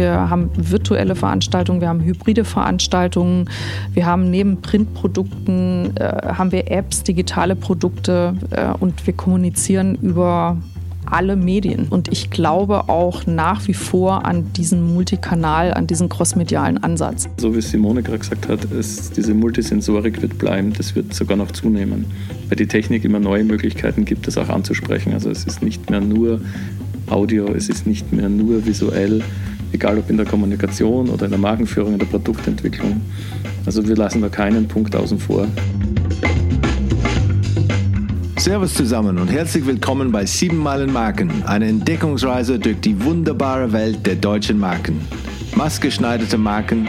Wir haben virtuelle Veranstaltungen, wir haben hybride Veranstaltungen, wir haben neben Printprodukten äh, haben wir Apps, digitale Produkte äh, und wir kommunizieren über alle Medien. Und ich glaube auch nach wie vor an diesen Multikanal, an diesen crossmedialen Ansatz. So wie Simone gerade gesagt hat, es, diese Multisensorik wird bleiben, das wird sogar noch zunehmen, weil die Technik immer neue Möglichkeiten gibt, das auch anzusprechen. Also es ist nicht mehr nur Audio, es ist nicht mehr nur visuell, egal ob in der Kommunikation oder in der Markenführung, in der Produktentwicklung. Also wir lassen da keinen Punkt außen vor. Servus zusammen und herzlich willkommen bei 7 Meilen Marken, eine Entdeckungsreise durch die wunderbare Welt der deutschen Marken. Maßgeschneiderte Marken,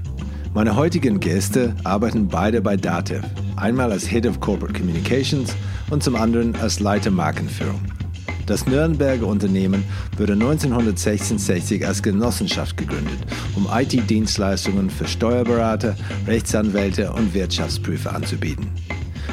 Meine heutigen Gäste arbeiten beide bei Datev, einmal als Head of Corporate Communications und zum anderen als Leiter Markenführung. Das Nürnberger Unternehmen wurde 1966 als Genossenschaft gegründet, um IT-Dienstleistungen für Steuerberater, Rechtsanwälte und Wirtschaftsprüfer anzubieten.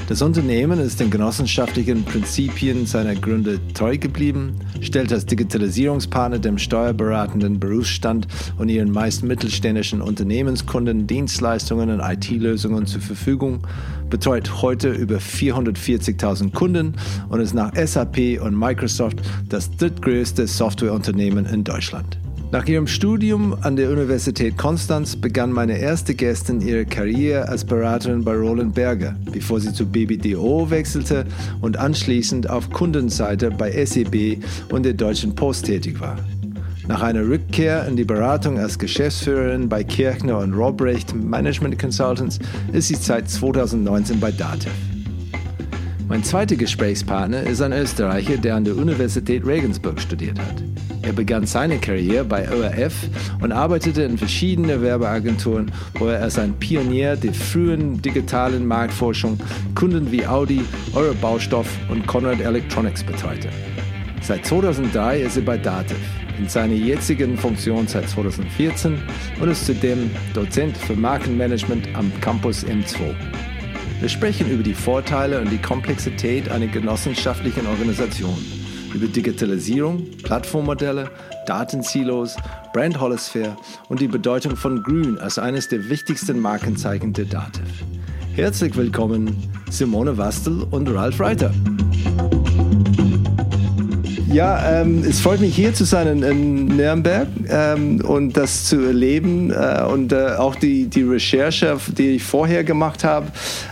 Das Unternehmen ist den genossenschaftlichen Prinzipien seiner Gründer treu geblieben, stellt als Digitalisierungspartner dem steuerberatenden Berufsstand und ihren meist mittelständischen Unternehmenskunden Dienstleistungen und IT-Lösungen zur Verfügung, betreut heute über 440.000 Kunden und ist nach SAP und Microsoft das drittgrößte Softwareunternehmen in Deutschland. Nach ihrem Studium an der Universität Konstanz begann meine erste Gästin ihre Karriere als Beraterin bei Roland Berger, bevor sie zu BBDO wechselte und anschließend auf Kundenseite bei SEB und der Deutschen Post tätig war. Nach einer Rückkehr in die Beratung als Geschäftsführerin bei Kirchner und Robrecht Management Consultants ist sie seit 2019 bei DATEV. Mein zweiter Gesprächspartner ist ein Österreicher, der an der Universität Regensburg studiert hat. Er begann seine Karriere bei ORF und arbeitete in verschiedenen Werbeagenturen, wo er als ein Pionier der frühen digitalen Marktforschung Kunden wie Audi, Euro Baustoff und Conrad Electronics betreute. Seit 2003 ist er bei Dativ, in seiner jetzigen Funktion seit 2014 und ist zudem Dozent für Markenmanagement am Campus M2. Wir sprechen über die Vorteile und die Komplexität einer genossenschaftlichen Organisation, über Digitalisierung, Plattformmodelle, Datensilos, Brand Holosphere und die Bedeutung von Grün als eines der wichtigsten Markenzeichen der Dativ. Herzlich willkommen Simone Wastel und Ralf Reiter. Ja, ähm, es freut mich hier zu sein in, in Nürnberg ähm, und das zu erleben äh, und äh, auch die, die Recherche, die ich vorher gemacht habe,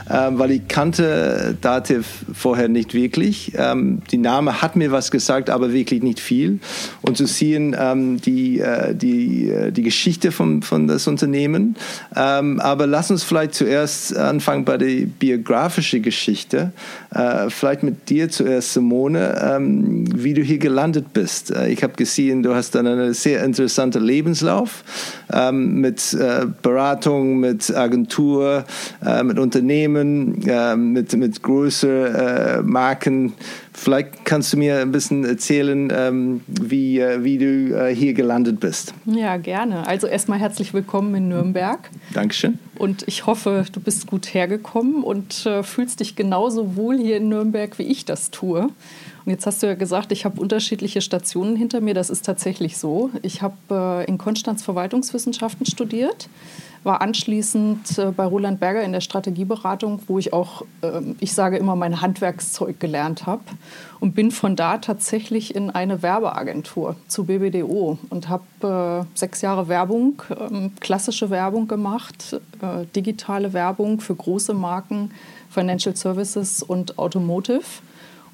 äh, weil ich kannte Dativ vorher nicht wirklich. Ähm, die Name hat mir was gesagt, aber wirklich nicht viel. Und zu sehen ähm, die, äh, die, äh, die Geschichte von, von das Unternehmen. Ähm, aber lass uns vielleicht zuerst anfangen bei der biografischen Geschichte. Äh, vielleicht mit dir zuerst, Simone, ähm, wie du hier gelandet bist. Äh, ich habe gesehen, du hast dann einen sehr interessanten Lebenslauf ähm, mit äh, Beratung, mit Agentur, äh, mit Unternehmen, äh, mit, mit größeren äh, Marken. Vielleicht kannst du mir ein bisschen erzählen, ähm, wie, äh, wie du hier gelandet bist. Ja, gerne. Also erstmal herzlich willkommen in Nürnberg. Dankeschön. Und ich hoffe, du bist gut hergekommen und fühlst dich genauso wohl hier in Nürnberg, wie ich das tue. Und jetzt hast du ja gesagt, ich habe unterschiedliche Stationen hinter mir. Das ist tatsächlich so. Ich habe äh, in Konstanz Verwaltungswissenschaften studiert, war anschließend äh, bei Roland Berger in der Strategieberatung, wo ich auch, äh, ich sage immer, mein Handwerkszeug gelernt habe und bin von da tatsächlich in eine Werbeagentur zu BBDO und habe äh, sechs Jahre Werbung, ähm, klassische Werbung gemacht, äh, digitale Werbung für große Marken, Financial Services und Automotive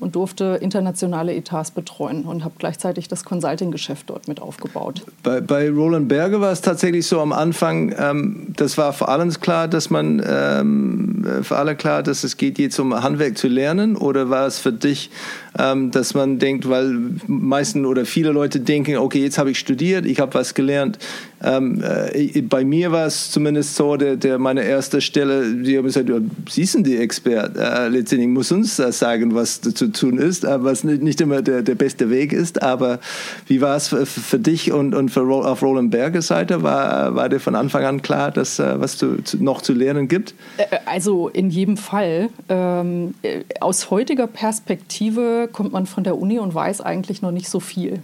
und durfte internationale Etats betreuen und habe gleichzeitig das Consulting-Geschäft dort mit aufgebaut. Bei, bei, Roland Berger war es tatsächlich so am Anfang, ähm, das war für alle klar, dass man ähm, für alle klar, dass es geht jetzt um Handwerk zu lernen oder war es für dich, ähm, dass man denkt, weil meisten oder viele Leute denken, okay, jetzt habe ich studiert, ich habe was gelernt, Ähm, äh, bei mir war es zumindest so, der, der meine erste Stelle, die haben gesagt, Sie sind die Expert, äh, letztendlich muss uns das sagen, was zu tun ist, äh, was nicht, nicht immer der, der beste Weg ist, aber wie war es für, für dich und, und für, auf Roland Berger Seite? War, war dir von Anfang an klar, dass äh, was zu, noch zu lernen gibt? Äh, also in jedem Fall. Ähm, aus heutiger Perspektive kommt man von der Uni und weiß eigentlich noch nicht so viel.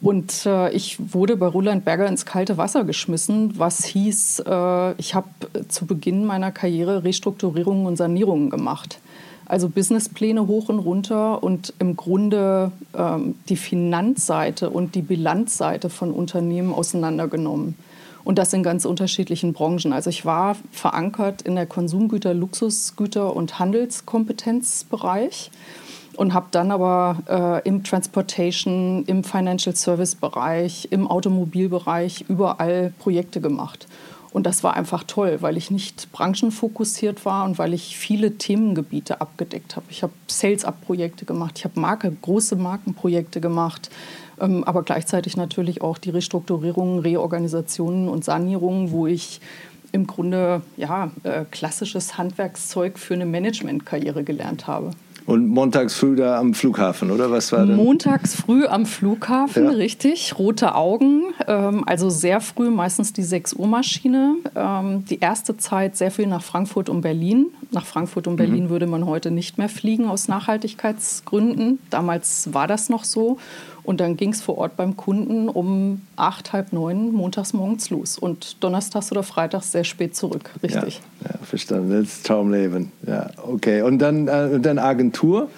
Und äh, ich wurde bei Roland Berger ins kalte Wasser geschmissen, was hieß, äh, ich habe zu Beginn meiner Karriere Restrukturierungen und Sanierungen gemacht. Also Businesspläne hoch und runter und im Grunde ähm, die Finanzseite und die Bilanzseite von Unternehmen auseinandergenommen. Und das in ganz unterschiedlichen Branchen. Also ich war verankert in der Konsumgüter-, Luxusgüter- und Handelskompetenzbereich und habe dann aber äh, im Transportation, im Financial Service Bereich, im Automobilbereich überall Projekte gemacht. Und das war einfach toll, weil ich nicht branchenfokussiert war und weil ich viele Themengebiete abgedeckt habe. Ich habe Sales-Up-Projekte gemacht, ich habe Marke, große Markenprojekte gemacht, ähm, aber gleichzeitig natürlich auch die Restrukturierungen, Reorganisationen und Sanierungen, wo ich im Grunde ja, äh, klassisches Handwerkszeug für eine Managementkarriere gelernt habe. Und montags früh da am Flughafen, oder was war das? Montags früh am Flughafen, ja. richtig. Rote Augen, ähm, also sehr früh, meistens die 6 Uhr Maschine. Ähm, die erste Zeit sehr viel nach Frankfurt und Berlin. Nach Frankfurt und Berlin mhm. würde man heute nicht mehr fliegen aus Nachhaltigkeitsgründen. Damals war das noch so. Und dann ging es vor Ort beim Kunden um acht, halb neun montags morgens los und donnerstags oder freitags sehr spät zurück. Richtig. Ja, ja verstanden. Das ist Traumleben. Ja, okay. Und dann, äh, dann Agentur?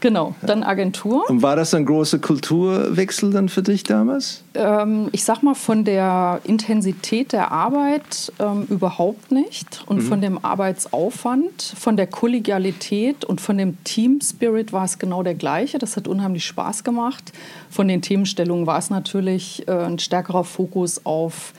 Genau, dann Agentur. Und war das ein großer Kulturwechsel dann für dich damals? Ähm, ich sag mal, von der Intensität der Arbeit ähm, überhaupt nicht. Und mhm. von dem Arbeitsaufwand, von der Kollegialität und von dem Team Spirit war es genau der gleiche. Das hat unheimlich Spaß gemacht. Von den Themenstellungen war es natürlich äh, ein stärkerer Fokus auf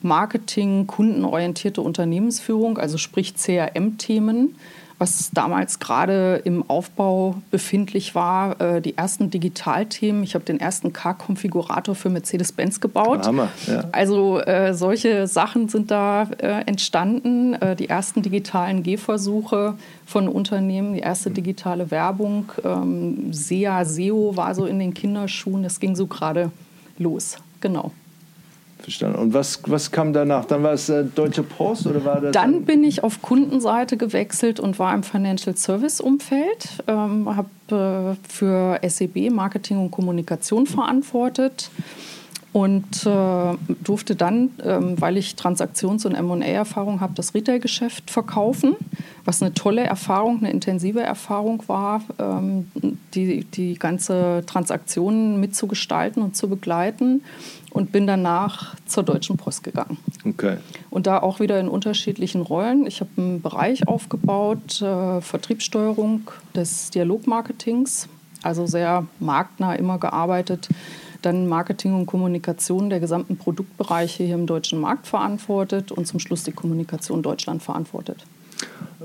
Marketing, kundenorientierte Unternehmensführung, also sprich CRM-Themen was damals gerade im Aufbau befindlich war, äh, die ersten Digitalthemen. Ich habe den ersten Car-Konfigurator für Mercedes-Benz gebaut. Hammer, ja. Also äh, solche Sachen sind da äh, entstanden. Äh, die ersten digitalen Gehversuche von Unternehmen, die erste digitale Werbung. Ähm, SEA, SEO war so in den Kinderschuhen. Das ging so gerade los. Genau. Verstanden. Und was, was kam danach? Dann war es äh, Deutsche Post oder war das? Dann, bin ich auf Kundenseite gewechselt und war im Financial Service Umfeld. Ähm, habe äh, für SEB Marketing und Kommunikation verantwortet und äh, durfte dann, ähm, weil ich Transaktions- und M&A-Erfahrung habe, das Retail-Geschäft verkaufen, was eine tolle Erfahrung, eine intensive Erfahrung war, ähm, die, die ganze Transaktion mitzugestalten und zu begleiten und bin danach zur Deutschen Post gegangen. Okay. Und da auch wieder in unterschiedlichen Rollen. Ich habe einen Bereich aufgebaut, äh, Vertriebssteuerung des Dialogmarketings, also sehr marktnah immer gearbeitet dann Marketing und Kommunikation der gesamten Produktbereiche hier im deutschen Markt verantwortet und zum Schluss die Kommunikation Deutschland verantwortet.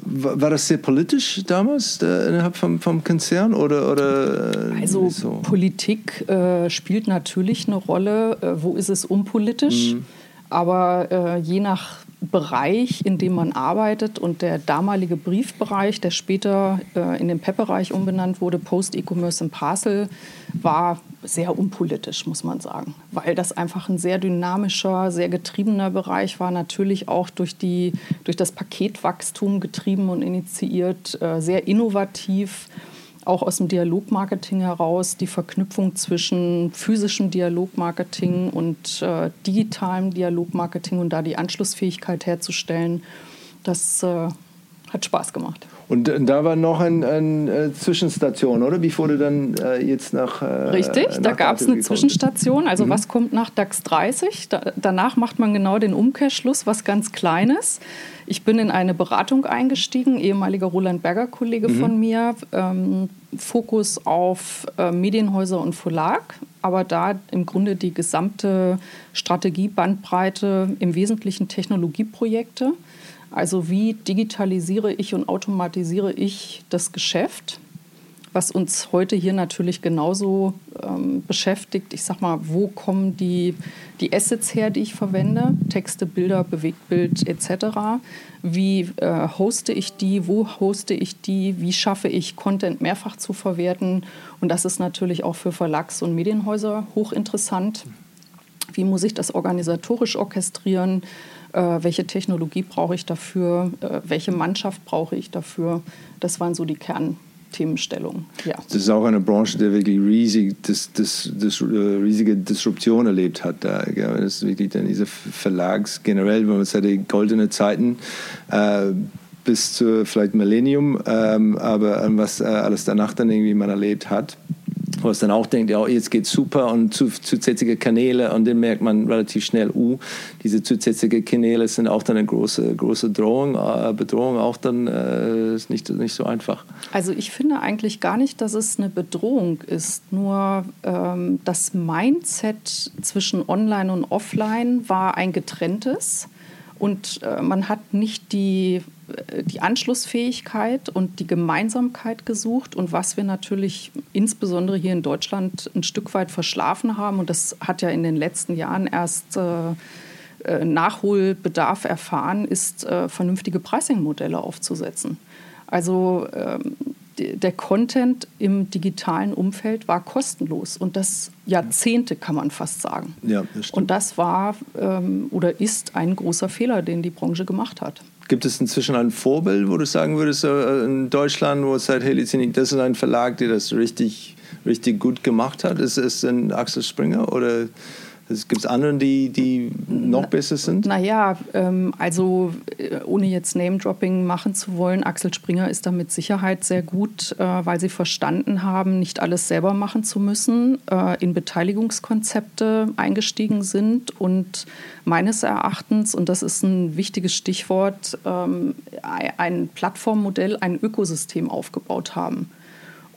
War das sehr politisch damals innerhalb vom, vom Konzern oder, oder äh, also so? Politik äh, spielt natürlich eine Rolle. Äh, wo ist es unpolitisch? Mhm. Aber äh, je nach Bereich, in dem man arbeitet und der damalige Briefbereich, der später äh, in den PEP-Bereich umbenannt wurde, Post-E-Commerce and Parcel, war sehr unpolitisch, muss man sagen, weil das einfach ein sehr dynamischer, sehr getriebener Bereich war, natürlich auch durch, die, durch das Paketwachstum getrieben und initiiert, äh, sehr innovativ auch aus dem Dialogmarketing heraus die Verknüpfung zwischen physischem Dialogmarketing und äh, digitalem Dialogmarketing und da die Anschlussfähigkeit herzustellen, das äh, hat Spaß gemacht. Und da war noch eine ein, äh, Zwischenstation, oder? Wie wurde dann äh, jetzt nach. Äh, Richtig, nach da gab es eine Zwischenstation. Also, mhm. was kommt nach DAX 30? Da, danach macht man genau den Umkehrschluss, was ganz Kleines. Ich bin in eine Beratung eingestiegen, ehemaliger Roland Berger Kollege mhm. von mir. Ähm, Fokus auf äh, Medienhäuser und Verlag, aber da im Grunde die gesamte Strategiebandbreite, im Wesentlichen Technologieprojekte. Also wie digitalisiere ich und automatisiere ich das Geschäft? was uns heute hier natürlich genauso ähm, beschäftigt, ich sag mal, wo kommen die, die Assets her, die ich verwende, Texte, Bilder, Bewegtbild etc. Wie äh, hoste ich die, wo hoste ich die, wie schaffe ich Content mehrfach zu verwerten und das ist natürlich auch für Verlags- und Medienhäuser hochinteressant. Wie muss ich das organisatorisch orchestrieren? Äh, welche Technologie brauche ich dafür? Äh, welche Mannschaft brauche ich dafür? Das waren so die Kern, Themenstellung. Ja. Das ist auch eine Branche, die wirklich riesig, das, das, das, äh, riesige Disruption erlebt hat. Da, das ist wirklich dann diese Verlags generell, wenn man sagt, die goldene Zeiten äh, bis zu vielleicht Millennium, ähm, aber was äh, alles danach dann irgendwie man erlebt hat wo es dann auch denkt, ja, jetzt geht super und zusätzliche Kanäle und dann merkt man relativ schnell, uh, diese zusätzlichen Kanäle sind auch dann eine große, große Drohung, äh, Bedrohung auch dann äh, ist nicht, nicht so einfach. Also ich finde eigentlich gar nicht, dass es eine Bedrohung ist, nur ähm, das Mindset zwischen Online und Offline war ein getrenntes und äh, man hat nicht die die Anschlussfähigkeit und die Gemeinsamkeit gesucht und was wir natürlich insbesondere hier in Deutschland ein Stück weit verschlafen haben und das hat ja in den letzten Jahren erst äh, äh Nachholbedarf erfahren, ist äh, vernünftige Pricing-Modelle aufzusetzen. Also ähm, der Content im digitalen Umfeld war kostenlos und das Jahrzehnte kann man fast sagen. Ja, das und das war ähm, oder ist ein großer Fehler, den die Branche gemacht hat. Gibt es inzwischen ein Vorbild, wo du sagen würdest, äh, in Deutschland, wo es sagt, hey, das ist ein Verlag, der das richtig, richtig gut gemacht hat? Ist es ein Axel Springer oder Gibt es andere, die, die noch besser sind? Naja, ähm, also äh, ohne jetzt Name-Dropping machen zu wollen, Axel Springer ist da mit Sicherheit sehr gut, äh, weil sie verstanden haben, nicht alles selber machen zu müssen, äh, in Beteiligungskonzepte eingestiegen sind und meines Erachtens, und das ist ein wichtiges Stichwort, ähm, ein Plattformmodell, ein Ökosystem aufgebaut haben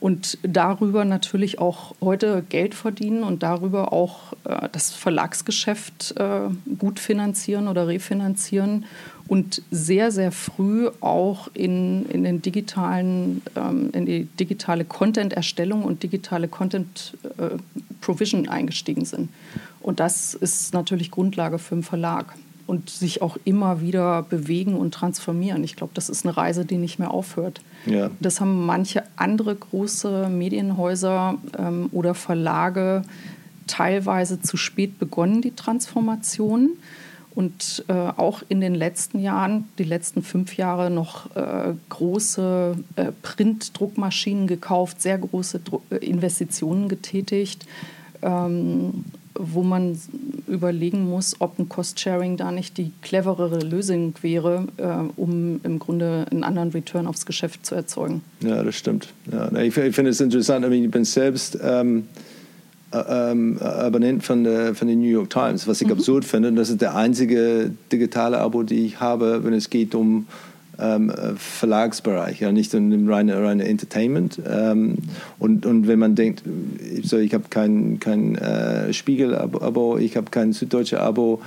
und darüber natürlich auch heute Geld verdienen und darüber auch äh, das Verlagsgeschäft äh, gut finanzieren oder refinanzieren und sehr, sehr früh auch in, in, den digitalen, ähm, in die digitale Content-Erstellung und digitale Content-Provision äh, eingestiegen sind. Und das ist natürlich Grundlage für einen Verlag und sich auch immer wieder bewegen und transformieren. Ich glaube, das ist eine Reise, die nicht mehr aufhört. Ja. Das haben manche andere große Medienhäuser ähm, oder Verlage teilweise zu spät begonnen, die Transformation. Und äh, auch in den letzten Jahren, die letzten fünf Jahre, noch äh, große äh, Printdruckmaschinen gekauft, sehr große Dru äh, Investitionen getätigt. Ähm, wo man überlegen muss, ob ein Cost-Sharing da nicht die cleverere Lösung wäre, äh, um im Grunde einen anderen Return aufs Geschäft zu erzeugen. Ja, das stimmt. Ja, ich, ich finde es interessant. Ich bin selbst ähm, äh, ähm, Abonnent von der, von der New York Times, was ich mhm. absurd finde. Das ist der einzige digitale Abo, die ich habe, wenn es geht um ähm, Verlagsbereich, ja, nicht in dem reinen reine Entertainment. Ähm, und, und wenn man denkt, so, ich habe kein, kein äh, Spiegel-Abo, ich habe kein Süddeutsche Abo,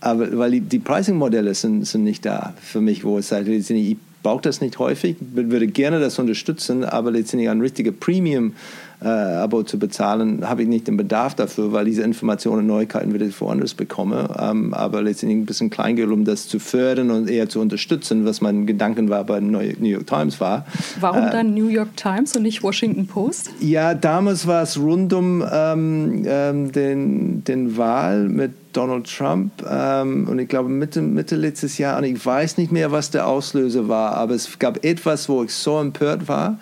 aber weil die, die Pricing-Modelle sind, sind nicht da für mich, wo es sagt, ich brauche das nicht häufig, würde gerne das unterstützen, aber letztendlich ein richtiger Premium äh, Abo zu bezahlen, habe ich nicht den Bedarf dafür, weil diese Informationen und Neuigkeiten wieder woanders bekomme. Ähm, aber letztendlich ein bisschen Kleingeld, um das zu fördern und eher zu unterstützen, was mein Gedanken war bei New York Times war. Warum äh, dann New York Times und nicht Washington Post? Ja, damals war es rund um ähm, ähm, den, den Wahl mit Donald Trump ähm, und ich glaube Mitte, Mitte letztes Jahr, und ich weiß nicht mehr, was der Auslöser war, aber es gab etwas, wo ich so empört war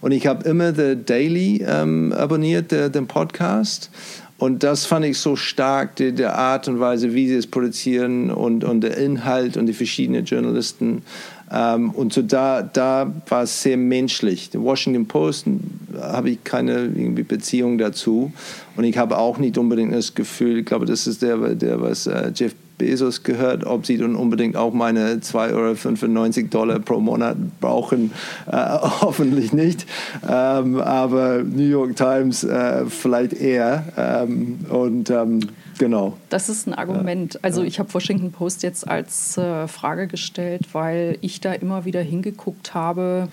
und ich habe immer The Daily ähm, abonniert, der, den Podcast und das fand ich so stark, die, die, Art und Weise, wie sie es produzieren und, und der Inhalt und die verschiedenen Journalisten. Ähm, und so da, da war es sehr menschlich. Die Washington Post habe ich keine irgendwie Beziehung dazu. Und ich habe auch nicht unbedingt das Gefühl, ich glaube, das ist der, der was äh, Jeff Bezos gehört, ob sie dann unbedingt auch meine 2,95 Euro Dollar pro Monat brauchen. Äh, hoffentlich nicht. Ähm, aber New York Times äh, vielleicht eher. Ähm, und ähm, genau. Das ist ein Argument. Also ich habe Washington Post jetzt als äh, Frage gestellt, weil ich da immer wieder hingeguckt habe,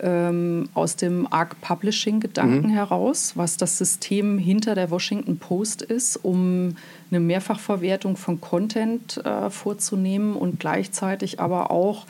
ähm, aus dem Arc Publishing-Gedanken mhm. heraus, was das System hinter der Washington Post ist, um eine Mehrfachverwertung von Content äh, vorzunehmen und gleichzeitig aber auch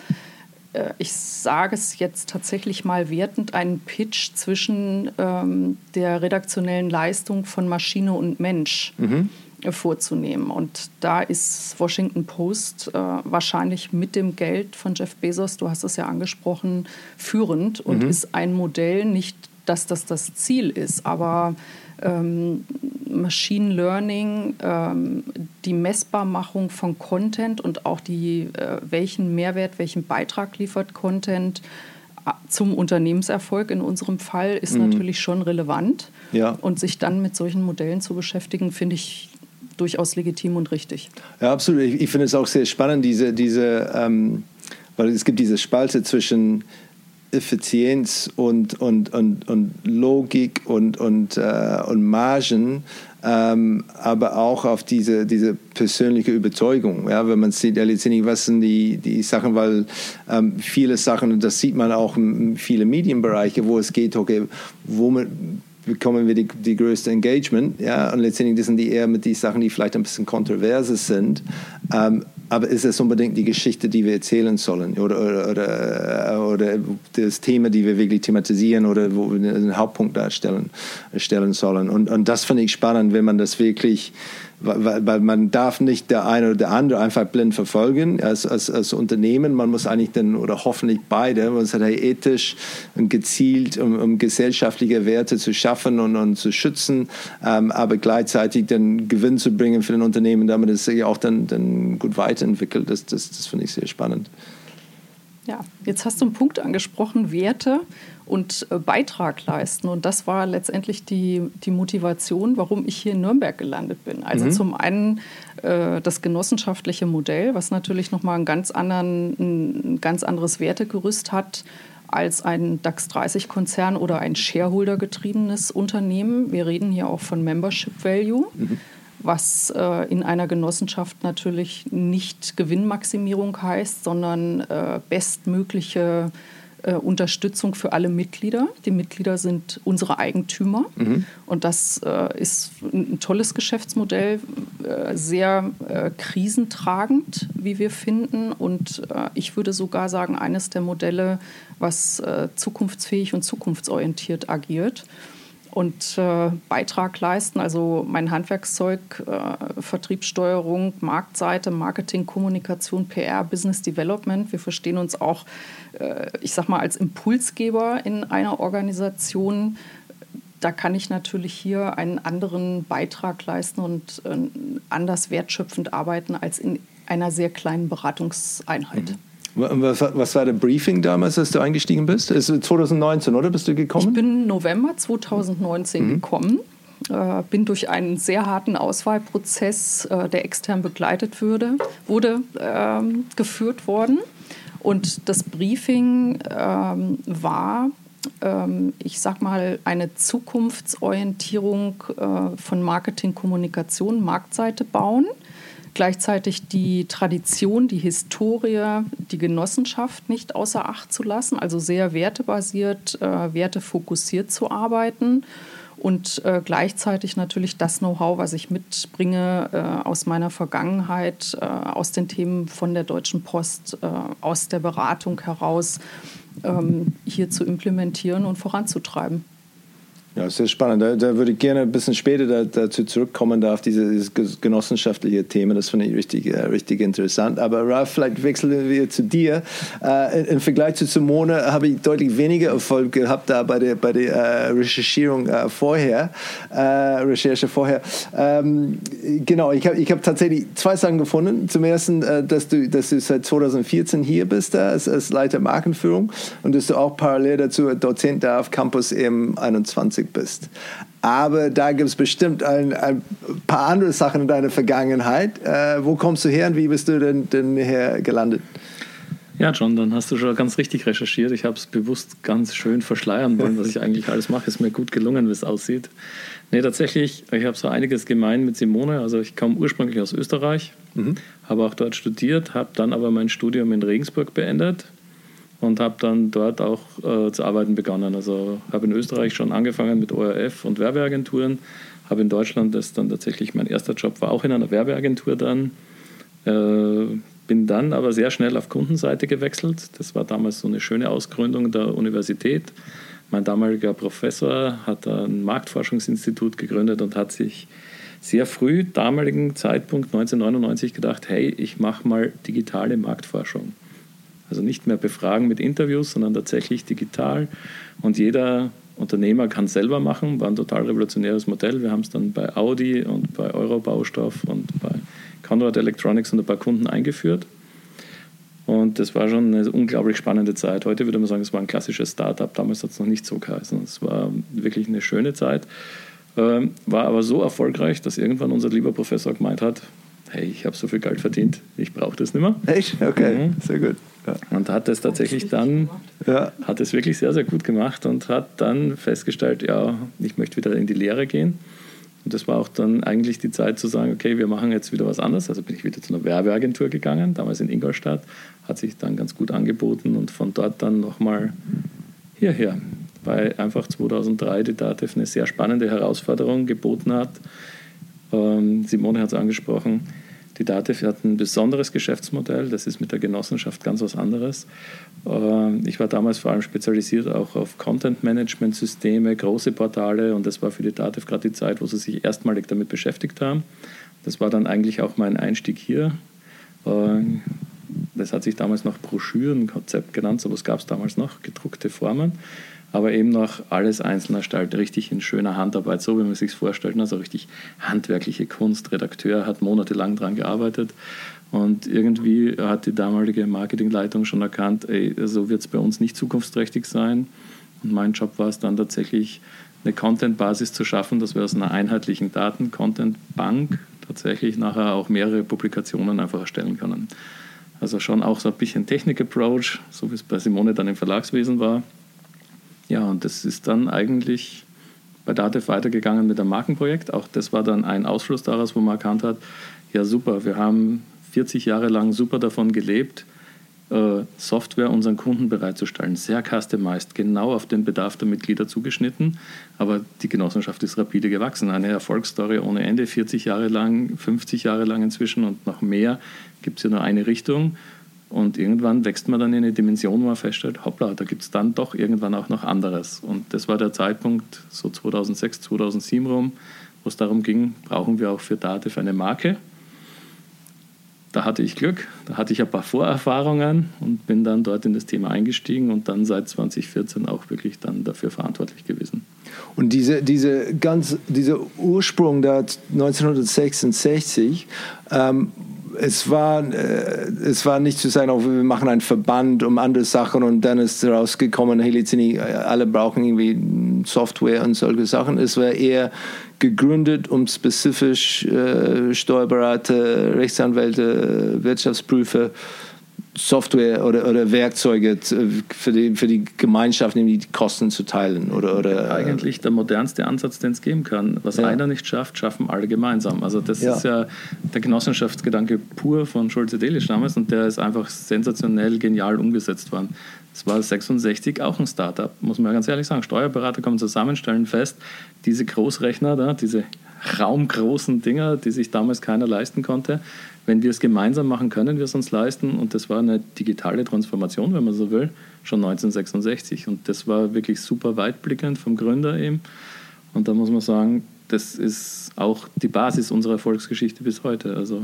äh, ich sage es jetzt tatsächlich mal wertend, einen Pitch zwischen ähm, der redaktionellen Leistung von Maschine und Mensch mhm. Vorzunehmen. Und da ist Washington Post äh, wahrscheinlich mit dem Geld von Jeff Bezos, du hast es ja angesprochen, führend und mhm. ist ein Modell, nicht, dass das das Ziel ist, aber ähm, Machine Learning, ähm, die Messbarmachung von Content und auch die, äh, welchen Mehrwert, welchen Beitrag liefert Content äh, zum Unternehmenserfolg in unserem Fall, ist mhm. natürlich schon relevant. Ja. Und sich dann mit solchen Modellen zu beschäftigen, finde ich durchaus legitim und richtig. Ja, absolut. Ich, ich finde es auch sehr spannend, diese, diese ähm, weil es gibt diese Spalte zwischen Effizienz und, und, und, und Logik und, und, äh, und Margen, ähm, aber auch auf diese, diese persönliche Überzeugung. Ja, wenn man sieht, ja, was sind die, die Sachen, weil ähm, viele Sachen, und das sieht man auch in vielen Medienbereiche, wo es geht, okay, womit bekommen wir die, die größte Engagement, ja, und letztendlich das sind die eher mit die Sachen, die vielleicht ein bisschen kontroverse sind, ähm, aber ist es unbedingt die Geschichte, die wir erzählen sollen? Oder, oder, oder, oder das Thema, die wir wirklich thematisieren oder wo wir einen Hauptpunkt darstellen stellen sollen. Und, und das finde ich spannend, wenn man das wirklich weil, weil man darf nicht der eine oder der andere einfach blind verfolgen als, als, als Unternehmen. Man muss eigentlich dann, oder hoffentlich beide, man muss halt ethisch und gezielt, um, um gesellschaftliche Werte zu schaffen und, und zu schützen, ähm, aber gleichzeitig den Gewinn zu bringen für den Unternehmen, damit es sich auch dann, dann gut weiterentwickelt. Das, das, das finde ich sehr spannend. Ja, jetzt hast du einen Punkt angesprochen, Werte und äh, Beitrag leisten. Und das war letztendlich die, die Motivation, warum ich hier in Nürnberg gelandet bin. Also mhm. zum einen äh, das genossenschaftliche Modell, was natürlich nochmal ein ganz, anderen, ein ganz anderes Wertegerüst hat als ein DAX 30-Konzern oder ein Shareholder-getriebenes Unternehmen. Wir reden hier auch von Membership Value. Mhm was äh, in einer Genossenschaft natürlich nicht Gewinnmaximierung heißt, sondern äh, bestmögliche äh, Unterstützung für alle Mitglieder. Die Mitglieder sind unsere Eigentümer mhm. und das äh, ist ein tolles Geschäftsmodell, äh, sehr äh, krisentragend, wie wir finden und äh, ich würde sogar sagen, eines der Modelle, was äh, zukunftsfähig und zukunftsorientiert agiert und äh, Beitrag leisten. Also mein Handwerkszeug, äh, Vertriebssteuerung, Marktseite, Marketing, Kommunikation, PR, Business Development. Wir verstehen uns auch, äh, ich sag mal, als Impulsgeber in einer Organisation. Da kann ich natürlich hier einen anderen Beitrag leisten und äh, anders wertschöpfend arbeiten als in einer sehr kleinen Beratungseinheit. Mhm. Was, was, war der Briefing damals, als du eingestiegen bist? Ist 2019, oder? Bist du gekommen? Ich bin November 2019 mhm. gekommen. Äh, bin durch einen sehr harten Auswahlprozess, äh, der extern begleitet würde, wurde, äh, geführt worden. Und das Briefing ähm, war, ähm, ich sag mal, eine Zukunftsorientierung äh, von Marketing, Kommunikation, Marktseite bauen gleichzeitig die Tradition, die Historie, die Genossenschaft nicht außer Acht zu lassen, also sehr wertebasiert, äh, wertefokussiert zu arbeiten und äh, gleichzeitig natürlich das Know-how, was ich mitbringe äh, aus meiner Vergangenheit, äh, aus den Themen von der Deutschen Post, äh, aus der Beratung heraus, ähm, hier zu implementieren und voranzutreiben. Ja, sehr spannend. Da, da, würde ich gerne ein bisschen später da, dazu zurückkommen, da auf dieses genossenschaftliche Thema. Das finde ich richtig, äh, richtig interessant. Aber Ralf, vielleicht wechseln wir zu dir. Äh, Im Vergleich zu Simone habe ich deutlich weniger Erfolg gehabt da bei der, bei der äh, Recherchierung äh, vorher, äh, Recherche vorher. Ähm, genau, ich habe ich hab tatsächlich zwei Sachen gefunden. Zum ersten, äh, dass, du, dass du seit 2014 hier bist, da als, als Leiter Markenführung und dass du auch parallel dazu Dozent da auf Campus M21 geistig bist. Aber da gibt es bestimmt ein, ein, paar andere Sachen in deiner Vergangenheit. Äh, wo kommst du her und wie bist du denn, denn her gelandet? Ja, John, dann hast du schon ganz richtig recherchiert. Ich habe es bewusst ganz schön verschleiern wollen, was ich eigentlich alles mache. Ist mir gut gelungen, wie es aussieht. Nee, tatsächlich, ich habe so einiges gemein mit Simone. Also ich komme ursprünglich aus Österreich, mhm. habe auch dort studiert, habe dann aber mein Studium in Regensburg beendet und habe dann dort auch äh, zu arbeiten begonnen. Also habe in Österreich schon angefangen mit ORF und Werbeagenturen, habe in Deutschland, das dann tatsächlich mein erster Job war, auch in einer Werbeagentur dann. Äh, bin dann aber sehr schnell auf Kundenseite gewechselt. Das war damals so eine schöne Ausgründung der Universität. Mein damaliger Professor hat ein Marktforschungsinstitut gegründet und hat sich sehr früh, damaligen Zeitpunkt 1999, gedacht, hey, ich mache mal digitale Marktforschung. Also nicht mehr befragen mit Interviews, sondern tatsächlich digital. Und jeder Unternehmer kann es selber machen, war ein total revolutionäres Modell. Wir haben es dann bei Audi und bei Eurobaustoff und bei Conrad Electronics und ein paar Kunden eingeführt. Und das war schon eine unglaublich spannende Zeit. Heute würde man sagen, es war ein klassisches Startup. Damals hat es noch nicht so geheißen. Es war wirklich eine schöne Zeit. Ähm, war aber so erfolgreich, dass irgendwann unser lieber Professor gemeint hat, hey, ich habe so viel Geld verdient, ich brauche das nicht mehr. Echt? Okay, mhm. sehr gut. Ja. Und hat es tatsächlich dann, ja. hat es wirklich sehr, sehr gut gemacht und hat dann festgestellt, ja, ich möchte wieder in die Lehre gehen. Und das war auch dann eigentlich die Zeit zu sagen, okay, wir machen jetzt wieder was anderes. Also bin ich wieder zu einer Werbeagentur gegangen, damals in Ingolstadt, hat sich dann ganz gut angeboten und von dort dann nochmal hierher, weil einfach 2003 die DATEV eine sehr spannende Herausforderung geboten hat. Ähm, Simone hat es angesprochen, die DATEV hat ein besonderes Geschäftsmodell, das ist mit der Genossenschaft ganz was anderes. Ähm, ich war damals vor allem spezialisiert auch auf Content-Management-Systeme, große Portale und das war für die DATEV gerade die Zeit, wo sie sich erstmalig damit beschäftigt haben. Das war dann eigentlich auch mein Einstieg hier. Ähm, das hat sich damals noch Broschürenkonzept genannt, so was gab es damals noch, gedruckte Formen aber eben noch alles einzeln erstellt, richtig in schöner Handarbeit, so wie man sich vorstellt, also richtig handwerkliche Kunst. Redakteur hat monatelang daran gearbeitet und irgendwie hat die damalige Marketingleitung schon erkannt, ey, so wird es bei uns nicht zukunftsträchtig sein. Und mein Job war es dann tatsächlich, eine Content-Basis zu schaffen, dass wir aus einer einheitlichen Daten-Content-Bank tatsächlich nachher auch mehrere Publikationen einfach erstellen können. Also schon auch so ein bisschen Technik-Approach, so wie es bei Simone dann im Verlagswesen war. Ja, und das ist dann eigentlich bei Datev weitergegangen mit einem Markenprojekt. Auch das war dann ein Ausfluss daraus, wo man erkannt hat, ja super, wir haben 40 Jahre lang super davon gelebt, äh, Software unseren Kunden bereitzustellen. Sehr customized, genau auf den Bedarf der Mitglieder zugeschnitten. Aber die Genossenschaft ist rapide gewachsen. Eine Erfolgsstory ohne Ende, 40 Jahre lang, 50 Jahre lang inzwischen und noch mehr gibt es ja nur eine Richtung. Und irgendwann wächst man dann in eine Dimension, wo man feststellt, hoppla, da gibt es dann doch irgendwann auch noch anderes. Und das war der Zeitpunkt, so 2006, 2007 rum, wo es darum ging, brauchen wir auch für Dativ eine Marke. Da hatte ich Glück, da hatte ich ein paar Vorerfahrungen und bin dann dort in das Thema eingestiegen und dann seit 2014 auch wirklich dann dafür verantwortlich gewesen. Und diese, diese ganz, dieser Ursprung da 1966, ähm, es war, äh, es war nicht zu sagen, oh, wir machen einen Verband um andere Sachen und dann ist rausgekommen, hey, Lizini, alle brauchen irgendwie Software und solche Sachen. Es war eher gegründet, um spezifisch äh, Steuerberater, Rechtsanwälte, Wirtschaftsprüfer Software oder, oder Werkzeuge für die, für die Gemeinschaft, nämlich die Kosten zu teilen? Oder, oder, Eigentlich der modernste Ansatz, den es geben kann. Was ja. einer nicht schafft, schaffen alle gemeinsam. Also das ja. ist ja der Genossenschaftsgedanke pur von Schulze Delisch damals und der ist einfach sensationell genial umgesetzt worden. Es war 66 auch ein Startup, muss man ganz ehrlich sagen. Steuerberater kommen zusammen, stellen fest, diese Großrechner da, diese raumgroßen Dinger, die sich damals keiner leisten konnte, wenn wir es gemeinsam machen, können wir es uns leisten. Und das war eine digitale Transformation, wenn man so will, schon 1966. Und das war wirklich super weitblickend vom Gründer eben. Und da muss man sagen, das ist auch die Basis unserer Erfolgsgeschichte bis heute. Also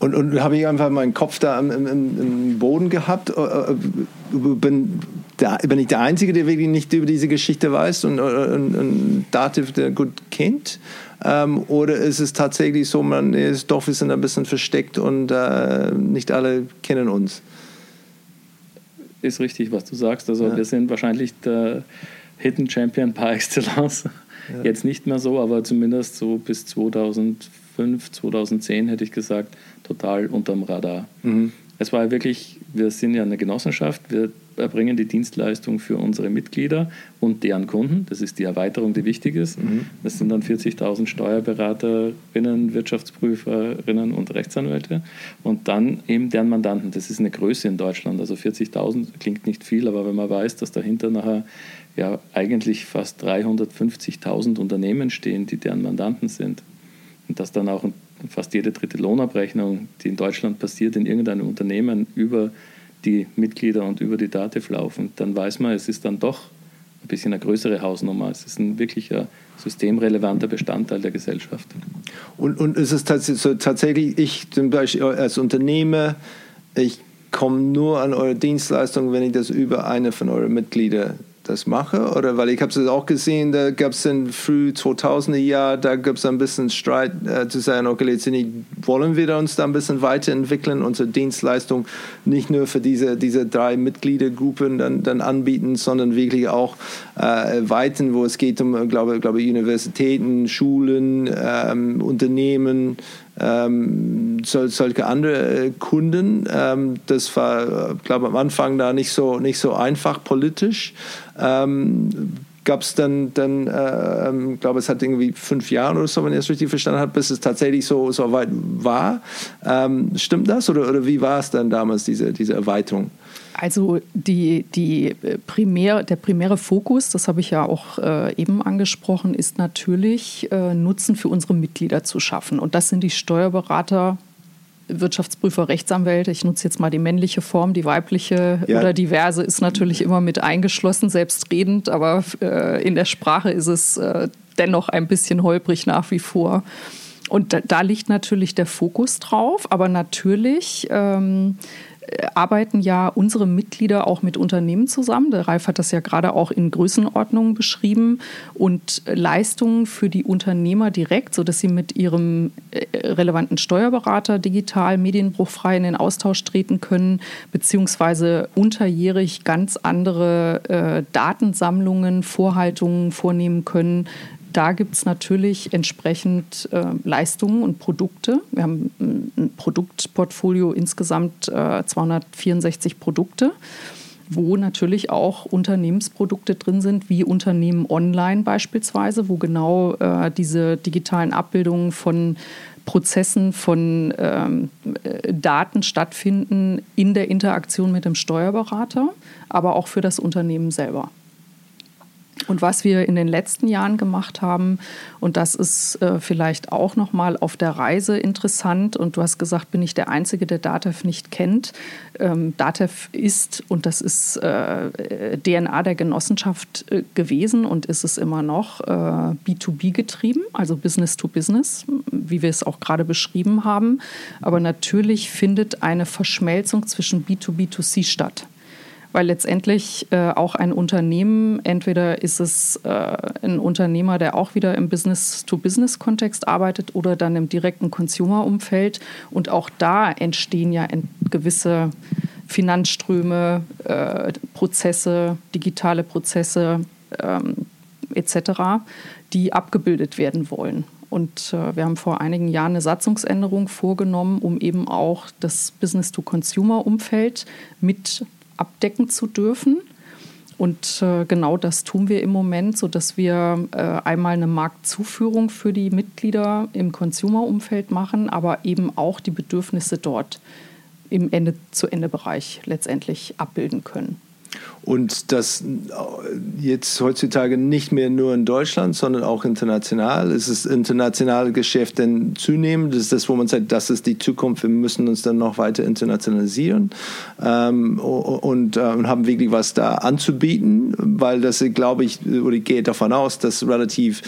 und, und habe ich einfach meinen Kopf da im, im, im Boden gehabt. Äh, äh, bin, der, bin ich der Einzige, der wirklich nicht über diese Geschichte weiß und, und, und Dativ der gut kennt? Ähm, oder ist es tatsächlich so, man ist doch, wir sind ein bisschen versteckt und äh, nicht alle kennen uns? Ist richtig, was du sagst. Also ja. wir sind wahrscheinlich der Hidden Champion par excellence. Ja. Jetzt nicht mehr so, aber zumindest so bis 2005, 2010 hätte ich gesagt, total unterm Radar. Mhm. Es war wirklich, wir sind ja eine Genossenschaft, wir erbringen die Dienstleistung für unsere Mitglieder und deren Kunden. Das ist die Erweiterung, die wichtig ist. Mhm. Das sind dann 40.000 Steuerberaterinnen, Wirtschaftsprüferinnen und Rechtsanwälte und dann eben deren Mandanten. Das ist eine Größe in Deutschland. Also 40.000 klingt nicht viel, aber wenn man weiß, dass dahinter nachher ja eigentlich fast 350.000 Unternehmen stehen, die deren Mandanten sind und dass dann auch fast jede dritte Lohnabrechnung, die in Deutschland passiert, in irgendeinem Unternehmen über die Mitglieder und über die Dativ laufen, dann weiß man, es ist dann doch ein bisschen eine größere Hausnummer. Es ist ein wirklicher systemrelevanter Bestandteil der Gesellschaft. Und, und ist es tatsächlich, so, tatsächlich, ich zum Beispiel als Unternehmer, ich komme nur an eure Dienstleistung, wenn ich das über eine von euren Mitgliedern das mache? Oder weil ich habe es auch gesehen, da gab es in früh 2000er Jahr, da gab es ein bisschen Streit äh, zu sagen, okay, wollen wir uns da ein bisschen weiterentwickeln, unsere Dienstleistung nicht nur für diese, diese drei Mitgliedergruppen dann, dann anbieten, sondern wirklich auch äh, erweitern, wo es geht um, glaube, glaube Universitäten, Schulen, ähm, Unternehmen, ähm, solche andere äh, Kunden. Ähm, das war, glaube am Anfang da nicht so, nicht so einfach politisch. Ähm, gab es dann, dann äh, ähm, glaube es hat irgendwie fünf Jahre oder so, wenn ich das richtig verstanden habe, bis es tatsächlich so, so weit war. Ähm, stimmt das oder, oder wie war es dann damals, diese, diese Erweiterung? Also die, die äh, primär, der primäre Fokus, das habe ich ja auch äh, eben angesprochen, ist natürlich äh, Nutzen für unsere Mitglieder zu schaffen. Und das sind die Steuerberater, Wirtschaftsprüfer, Rechtsanwälte. Ich nutze jetzt mal die männliche Form, die weibliche ja. oder diverse ist natürlich immer mit eingeschlossen, selbstredend, aber äh, in der Sprache ist es äh, dennoch ein bisschen holprig nach wie vor. Und da, da liegt natürlich der Fokus drauf, aber natürlich ähm, arbeiten ja unsere Mitglieder auch mit Unternehmen zusammen. Der Ralf hat das ja gerade auch in Größenordnungen beschrieben und Leistungen für die Unternehmer direkt, sodass sie mit ihrem äh, relevanten Steuerberater digital medienbruchfrei in den Austausch treten können, beziehungsweise unterjährig ganz andere äh, Datensammlungen, Vorhaltungen vornehmen können, da gibt es natürlich entsprechend äh, Leistungen und Produkte. Wir haben ein Produktportfolio insgesamt äh, 264 Produkte, wo natürlich auch Unternehmensprodukte drin sind, wie Unternehmen online beispielsweise, wo genau äh, diese digitalen Abbildungen von Prozessen von ähm, äh, Daten stattfinden in der Interaktion mit dem Steuerberater, aber auch für das Unternehmen selber. Und was wir in den letzten Jahren gemacht haben, und das ist äh, vielleicht auch noch mal auf der Reise interessant, und du hast gesagt, bin ich der Einzige, der DATEV nicht kennt. Ähm, DATEV ist, und das ist äh, DNA der Genossenschaft äh, gewesen und ist es immer noch, äh, B2B getrieben, also Business to Business, wie wir es auch gerade beschrieben haben. Aber natürlich findet eine Verschmelzung zwischen B2B2C statt weil letztendlich äh, auch ein Unternehmen, entweder ist es äh, ein Unternehmer, der auch wieder im Business-to-Business-Kontext arbeitet oder dann im direkten Consumer-Umfeld. Und auch da entstehen ja gewisse Finanzströme, äh, Prozesse, digitale Prozesse ähm, etc., die abgebildet werden wollen. Und äh, wir haben vor einigen Jahren eine Satzungsänderung vorgenommen, um eben auch das Business-to-Consumer-Umfeld mit abdecken zu dürfen. Und äh, genau das tun wir im Moment, sodass wir äh, einmal eine Marktzuführung für die Mitglieder im Consumer-Umfeld machen, aber eben auch die Bedürfnisse dort im Ende-zu-Ende-Bereich letztendlich abbilden können. Und das jetzt heutzutage nicht mehr nur in Deutschland, sondern auch international. Es ist internationale Geschäft denn zunehmend. Das ist das, wo man sagt, das ist die Zukunft. Wir müssen uns dann noch weiter internationalisieren ähm, und, äh, und, haben wirklich was da anzubieten, weil das, glaube ich, oder ich gehe davon aus, dass relativ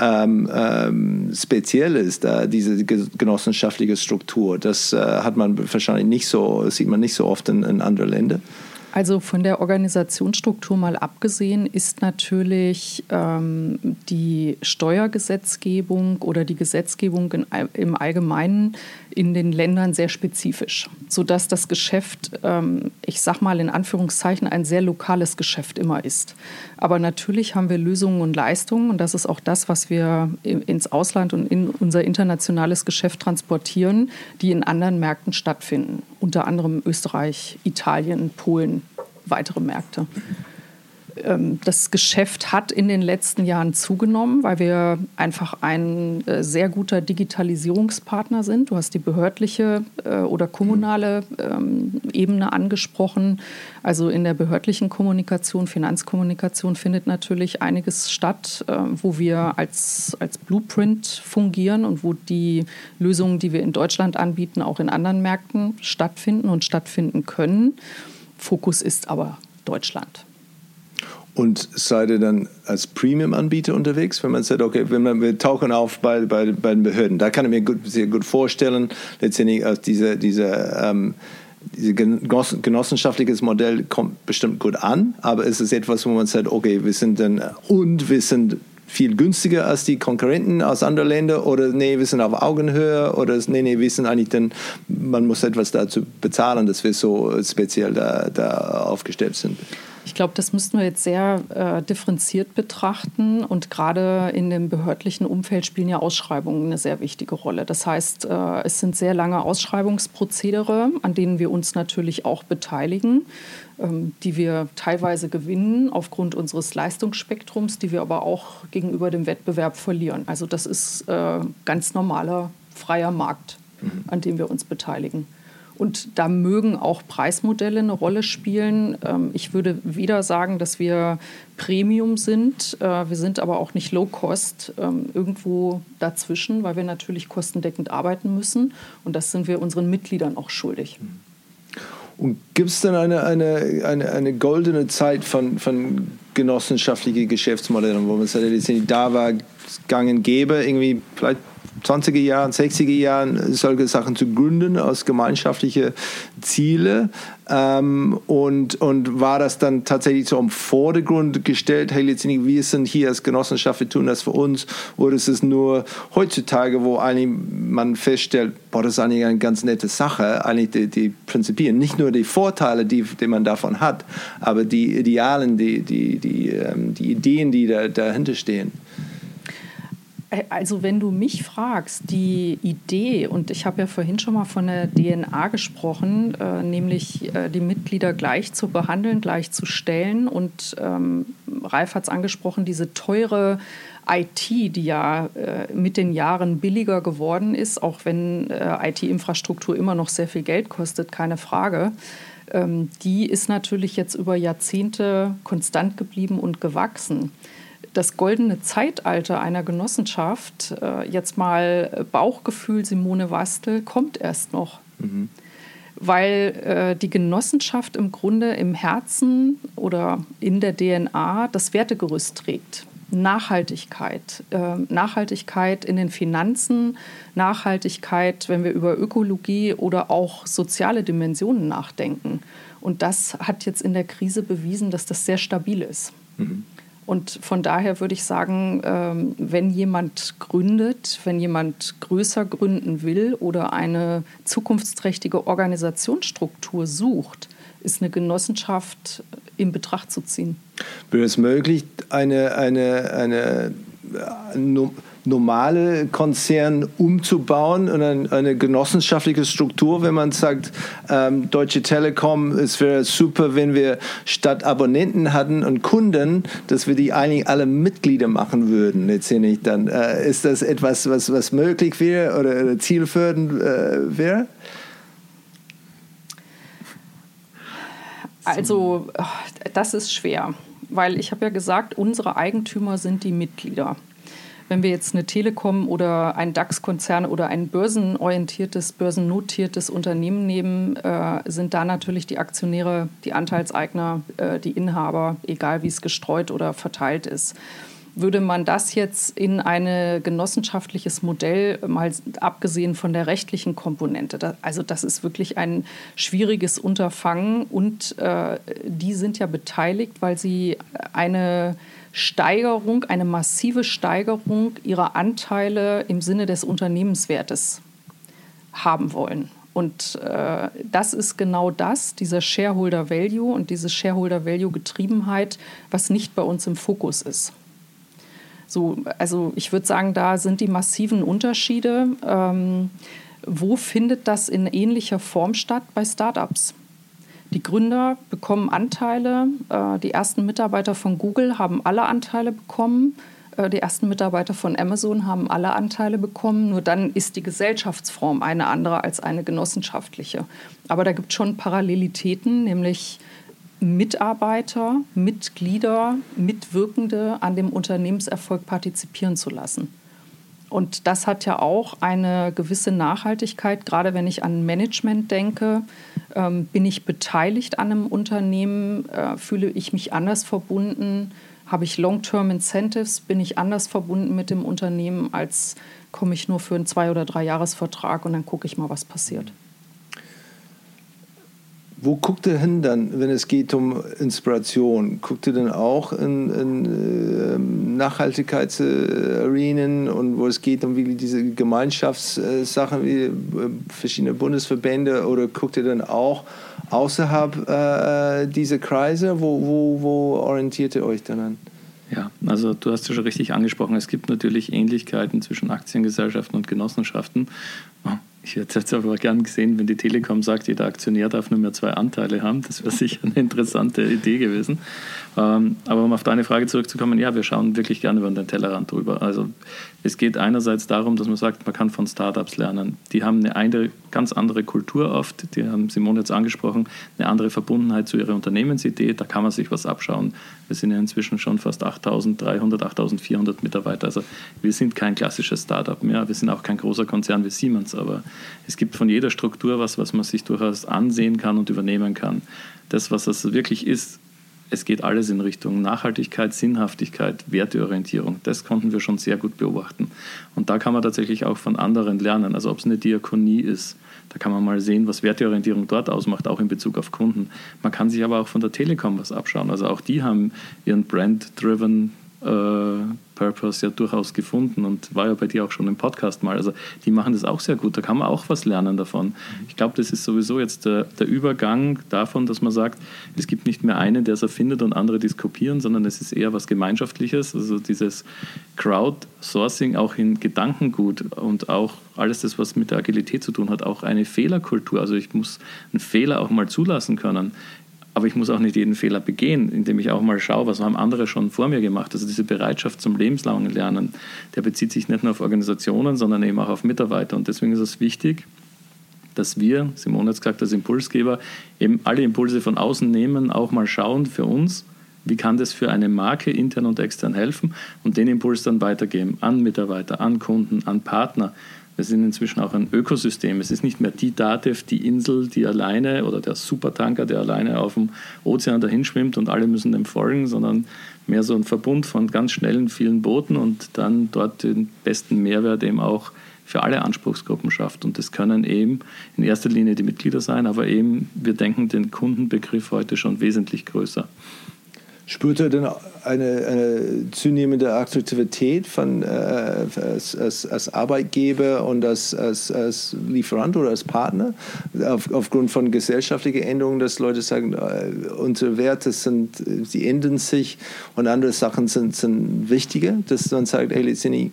ähm, ähm, speziell ist, da diese genossenschaftliche Struktur. Das äh, hat man wahrscheinlich nicht so, sieht man nicht so oft in, in anderen Ländern. Also von der Organisationsstruktur mal abgesehen ist natürlich ähm, die Steuergesetzgebung oder die Gesetzgebung in, im Allgemeinen in den Ländern sehr spezifisch, sodass das Geschäft, ähm, ich sage mal in Anführungszeichen, ein sehr lokales Geschäft immer ist. Aber natürlich haben wir Lösungen und Leistungen und das ist auch das, was wir ins Ausland und in unser internationales Geschäft transportieren, die in anderen Märkten stattfinden, unter anderem Österreich, Italien, Polen weitere Märkte. Ähm, das Geschäft hat in den letzten Jahren zugenommen, weil wir einfach ein äh, sehr guter Digitalisierungspartner sind. Du hast die behördliche äh, oder kommunale ähm, Ebene angesprochen. Also in der behördlichen Kommunikation, Finanzkommunikation findet natürlich einiges statt, äh, wo wir als, als Blueprint fungieren und wo die Lösungen, die wir in Deutschland anbieten, auch in anderen Märkten stattfinden und stattfinden können. Fokus ist aber Deutschland. Und seid ihr dann als Premium-Anbieter unterwegs, wenn man sagt, okay, wenn man, wir tauchen auf bei, bei, bei den Behörden. Da kann ich mir gut, sehr gut vorstellen, letztendlich aus dieser, dieser ähm, dieses genossenschaftliches Modell kommt bestimmt gut an, aber es ist etwas, wo man sagt, okay, wir sind dann und wir sind viel günstiger als die Konkurrenten aus anderen Ländern oder nee, wir sind auf Augenhöhe oder nee, nee, wir sind eigentlich dann, man muss etwas dazu bezahlen, dass wir so speziell da, da aufgestellt sind. Ich glaube, das müssten wir jetzt sehr äh, differenziert betrachten. Und gerade in dem behördlichen Umfeld spielen ja Ausschreibungen eine sehr wichtige Rolle. Das heißt, äh, es sind sehr lange Ausschreibungsprozedere, an denen wir uns natürlich auch beteiligen, die wir teilweise gewinnen aufgrund unseres Leistungsspektrums, die wir aber auch gegenüber dem Wettbewerb verlieren. Also das ist äh, ganz normaler freier Markt, mhm. an dem wir uns beteiligen. Und da mögen auch Preismodelle eine Rolle spielen. Ähm, ich würde weder sagen, dass wir Premium sind, äh, wir sind aber auch nicht Low Cost, ähm, irgendwo dazwischen, weil wir natürlich kostendeckend arbeiten müssen. Und das sind wir unseren Mitgliedern auch schuldig. Und gibt es dann eine, eine, eine, eine goldene Zeit von, von genossenschaftlichen Geschäftsmodellen, wo man sagt, da war gang und gäbe, irgendwie vielleicht 20er Jahren, 60er Jahren solche Sachen zu gründen aus gemeinschaftlichen Zielen. Ähm, und, und war das dann tatsächlich so im Vordergrund gestellt, hey, letztendlich, wir sind hier als Genossenschaft, wir tun das für uns, oder ist es nur heutzutage, wo eigentlich man feststellt, boah, das ist eigentlich eine ganz nette Sache, eigentlich die, die Prinzipien, nicht nur die Vorteile, die, die man davon hat, aber die Idealen, die, die, die, ähm, die Ideen, die da, dahinter stehen. Äh, also wenn du mich fragst, die Idee, und ich habe ja vorhin schon mal von der DNA gesprochen, äh, nämlich äh, die Mitglieder gleich zu behandeln, gleich zu stellen. Und ähm, Ralf hat es angesprochen, diese teure IT, die ja äh, mit den Jahren billiger geworden ist, auch wenn äh, IT-Infrastruktur immer noch sehr viel Geld kostet, keine Frage. Ähm, die ist natürlich jetzt über Jahrzehnte konstant geblieben und gewachsen das goldene Zeitalter einer Genossenschaft, äh, jetzt mal Bauchgefühl Simone Wastel, kommt erst noch. Mhm. Weil äh, die Genossenschaft im Grunde im Herzen oder in der DNA das Wertegerüst trägt. Nachhaltigkeit. Äh, Nachhaltigkeit in den Finanzen, Nachhaltigkeit, wenn wir über Ökologie oder auch soziale Dimensionen nachdenken. Und das hat jetzt in der Krise bewiesen, dass das sehr stabil ist. Mhm. Und von daher würde ich sagen, ähm, wenn jemand gründet, wenn jemand größer gründen will oder eine zukunftsträchtige Organisationsstruktur sucht, ist eine Genossenschaft in Betracht zu ziehen. Wäre es möglich, eine, eine, eine normale Konzern umzubauen und eine, eine genossenschaftliche Struktur, wenn man sagt, ähm, Deutsche Telekom, es wäre super, wenn wir statt Abonnenten hatten und Kunden, dass wir die eigentlich alle Mitglieder machen würden letztendlich dann. Äh, ist das etwas, was, was möglich wäre oder, oder zielführend äh, wäre? Also, das ist schwer, weil ich habe ja gesagt, unsere Eigentümer sind die Mitglieder. Wenn wir jetzt eine Telekom oder ein DAX-Konzern oder ein börsenorientiertes, börsennotiertes Unternehmen nehmen, äh, sind da natürlich die Aktionäre, die Anteilseigner, äh, die Inhaber, egal wie es gestreut oder verteilt ist. Würde man das jetzt in ein genossenschaftliches Modell, mal abgesehen von der rechtlichen Komponente, da, also das ist wirklich ein schwieriges Unterfangen und äh, die sind ja beteiligt, weil sie eine Steigerung, eine massive Steigerung ihrer Anteile im Sinne des Unternehmenswertes haben wollen. Und äh, das ist genau das, dieser Shareholder Value und diese Shareholder Value Getriebenheit, was nicht bei uns im Fokus ist. So, also ich würde sagen, da sind die massiven Unterschiede. Ähm, wo findet das in ähnlicher Form statt bei Startups? Die Gründer bekommen Anteile. Äh, die ersten Mitarbeiter von Google haben alle Anteile bekommen. Äh, die ersten Mitarbeiter von Amazon haben alle Anteile bekommen. Nur dann ist die Gesellschaftsform eine andere als eine genossenschaftliche. Aber da gibt es schon Parallelitäten, nämlich Mitarbeiter, Mitglieder, Mitwirkende an dem Unternehmenserfolg partizipieren zu lassen. Und das hat ja auch eine gewisse Nachhaltigkeit. Gerade wenn ich an Management denke, ähm, bin ich beteiligt an einem Unternehmen, äh, fühle ich mich anders verbunden, habe ich Long-Term Incentives, bin ich anders verbunden mit dem Unternehmen, als komme ich nur für einen Zwei- oder Drei-Jahres-Vertrag und dann gucke ich mal, was passiert. Wo guckt ihr hin dann, wenn es geht um Inspiration? Guckt ihr dann auch in, in äh, Nachhaltigkeitsarenen und wo es geht um diese Gemeinschaftssachen wie äh, verschiedene Bundesverbände oder guckt ihr dann auch außerhalb äh, dieser Kreise? Wo, wo, wo orientiert ihr euch dann an? Ja, also du hast ja schon richtig angesprochen, es gibt natürlich Ähnlichkeiten zwischen Aktiengesellschaften und Genossenschaften. Ich hätte es aber gern gesehen, wenn die Telekom sagt, jeder Aktionär darf nur mehr zwei Anteile haben. Das wäre sicher eine interessante Idee gewesen. Ähm, aber um auf deine Frage zurückzukommen, ja, wir schauen wirklich gerne über den Tellerrand drüber. Also es geht einerseits darum, dass man sagt, man kann von Startups lernen. Die haben eine ganz andere Kultur oft, die haben Simone jetzt angesprochen, eine andere Verbundenheit zu ihrer Unternehmensidee. Da kann man sich was abschauen. Wir sind ja inzwischen schon fast 8.300, 8.400 Mitarbeiter. Also wir sind kein klassisches Startup mehr. Wir sind auch kein großer Konzern wie Siemens, aber es gibt von jeder Struktur was, was man sich durchaus ansehen kann und übernehmen kann. Das, was es wirklich ist, es geht alles in Richtung Nachhaltigkeit, Sinnhaftigkeit, Werteorientierung. Das konnten wir schon sehr gut beobachten. Und da kann man tatsächlich auch von anderen lernen. Also ob es eine Diakonie ist, da kann man mal sehen, was Werteorientierung dort ausmacht, auch in Bezug auf Kunden. Man kann sich aber auch von der Telekom was abschauen. Also auch die haben ihren Brand-driven äh, Purpose ja durchaus gefunden und war ja bei dir auch schon im Podcast mal. Also die machen das auch sehr gut, da kann man auch was lernen davon. Ich glaube, das ist sowieso jetzt der, der, Übergang davon, dass man sagt, es gibt nicht mehr einen, der es erfindet und andere, die es kopieren, sondern es ist eher was Gemeinschaftliches. Also dieses Crowdsourcing auch in Gedankengut und auch alles das, was mit der Agilität zu tun hat, auch eine Fehlerkultur. Also ich muss einen Fehler auch mal zulassen können. Aber ich muss auch nicht jeden Fehler begehen, indem ich auch mal schaue, was haben andere schon vor mir gemacht. Also diese Bereitschaft zum lebenslangen Lernen, der bezieht sich nicht nur auf Organisationen, sondern eben auch auf Mitarbeiter. Und deswegen ist es wichtig, dass wir, Simone hat es gesagt, als Impulsgeber, eben alle Impulse von außen nehmen, auch mal schauen für uns, wie kann das für eine Marke intern und extern helfen und den Impuls dann weitergeben an Mitarbeiter, an Kunden, an Partner. Wir sind inzwischen auch ein Ökosystem. Es ist nicht mehr die Datev, die Insel, die alleine oder der Supertanker, der alleine auf dem Ozean dahin schwimmt und alle müssen dem folgen, sondern mehr so ein Verbund von ganz schnellen, vielen Booten und dann dort den besten Mehrwert eben auch für alle Anspruchsgruppen schafft. Und das können eben in erster Linie die Mitglieder sein, aber eben wir denken den Kundenbegriff heute schon wesentlich größer. Spürt er denn eine, eine zunehmende Attraktivität von, äh, als, als, als, Arbeitgeber und als, als, als, Lieferant oder als Partner auf, aufgrund von gesellschaftlichen Änderungen, dass Leute sagen, äh, unsere Werte sind, sie ändern sich und andere Sachen sind, sind wichtiger, dass man sagt, hey, letztendlich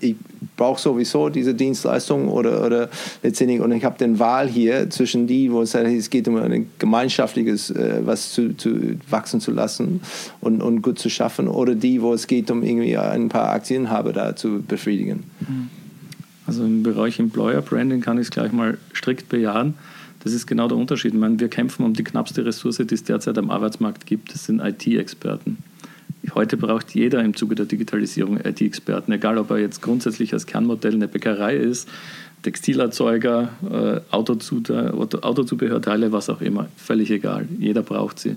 ich brauche sowieso diese Dienstleistung oder, oder letztendlich, und ich habe den Wahl hier zwischen die, wo es, es geht um ein gemeinschaftliches, äh, was zu, zu, wachsen zu lassen und, und gut zu schaffen, oder die, wo es geht um irgendwie ein paar Aktienhaber da zu befriedigen. Also im Bereich Employer Branding kann ich es gleich mal strikt bejahen. Das ist genau der Unterschied. Ich meine, wir kämpfen um die knappste Ressource, die es derzeit am Arbeitsmarkt gibt. Das sind IT-Experten. Heute braucht jeder im Zuge der Digitalisierung IT-Experten, egal ob er jetzt grundsätzlich als Kernmodell eine Bäckerei ist, Textilerzeuger, äh, Autozubehörteile, was auch immer. Völlig egal. Jeder braucht sie.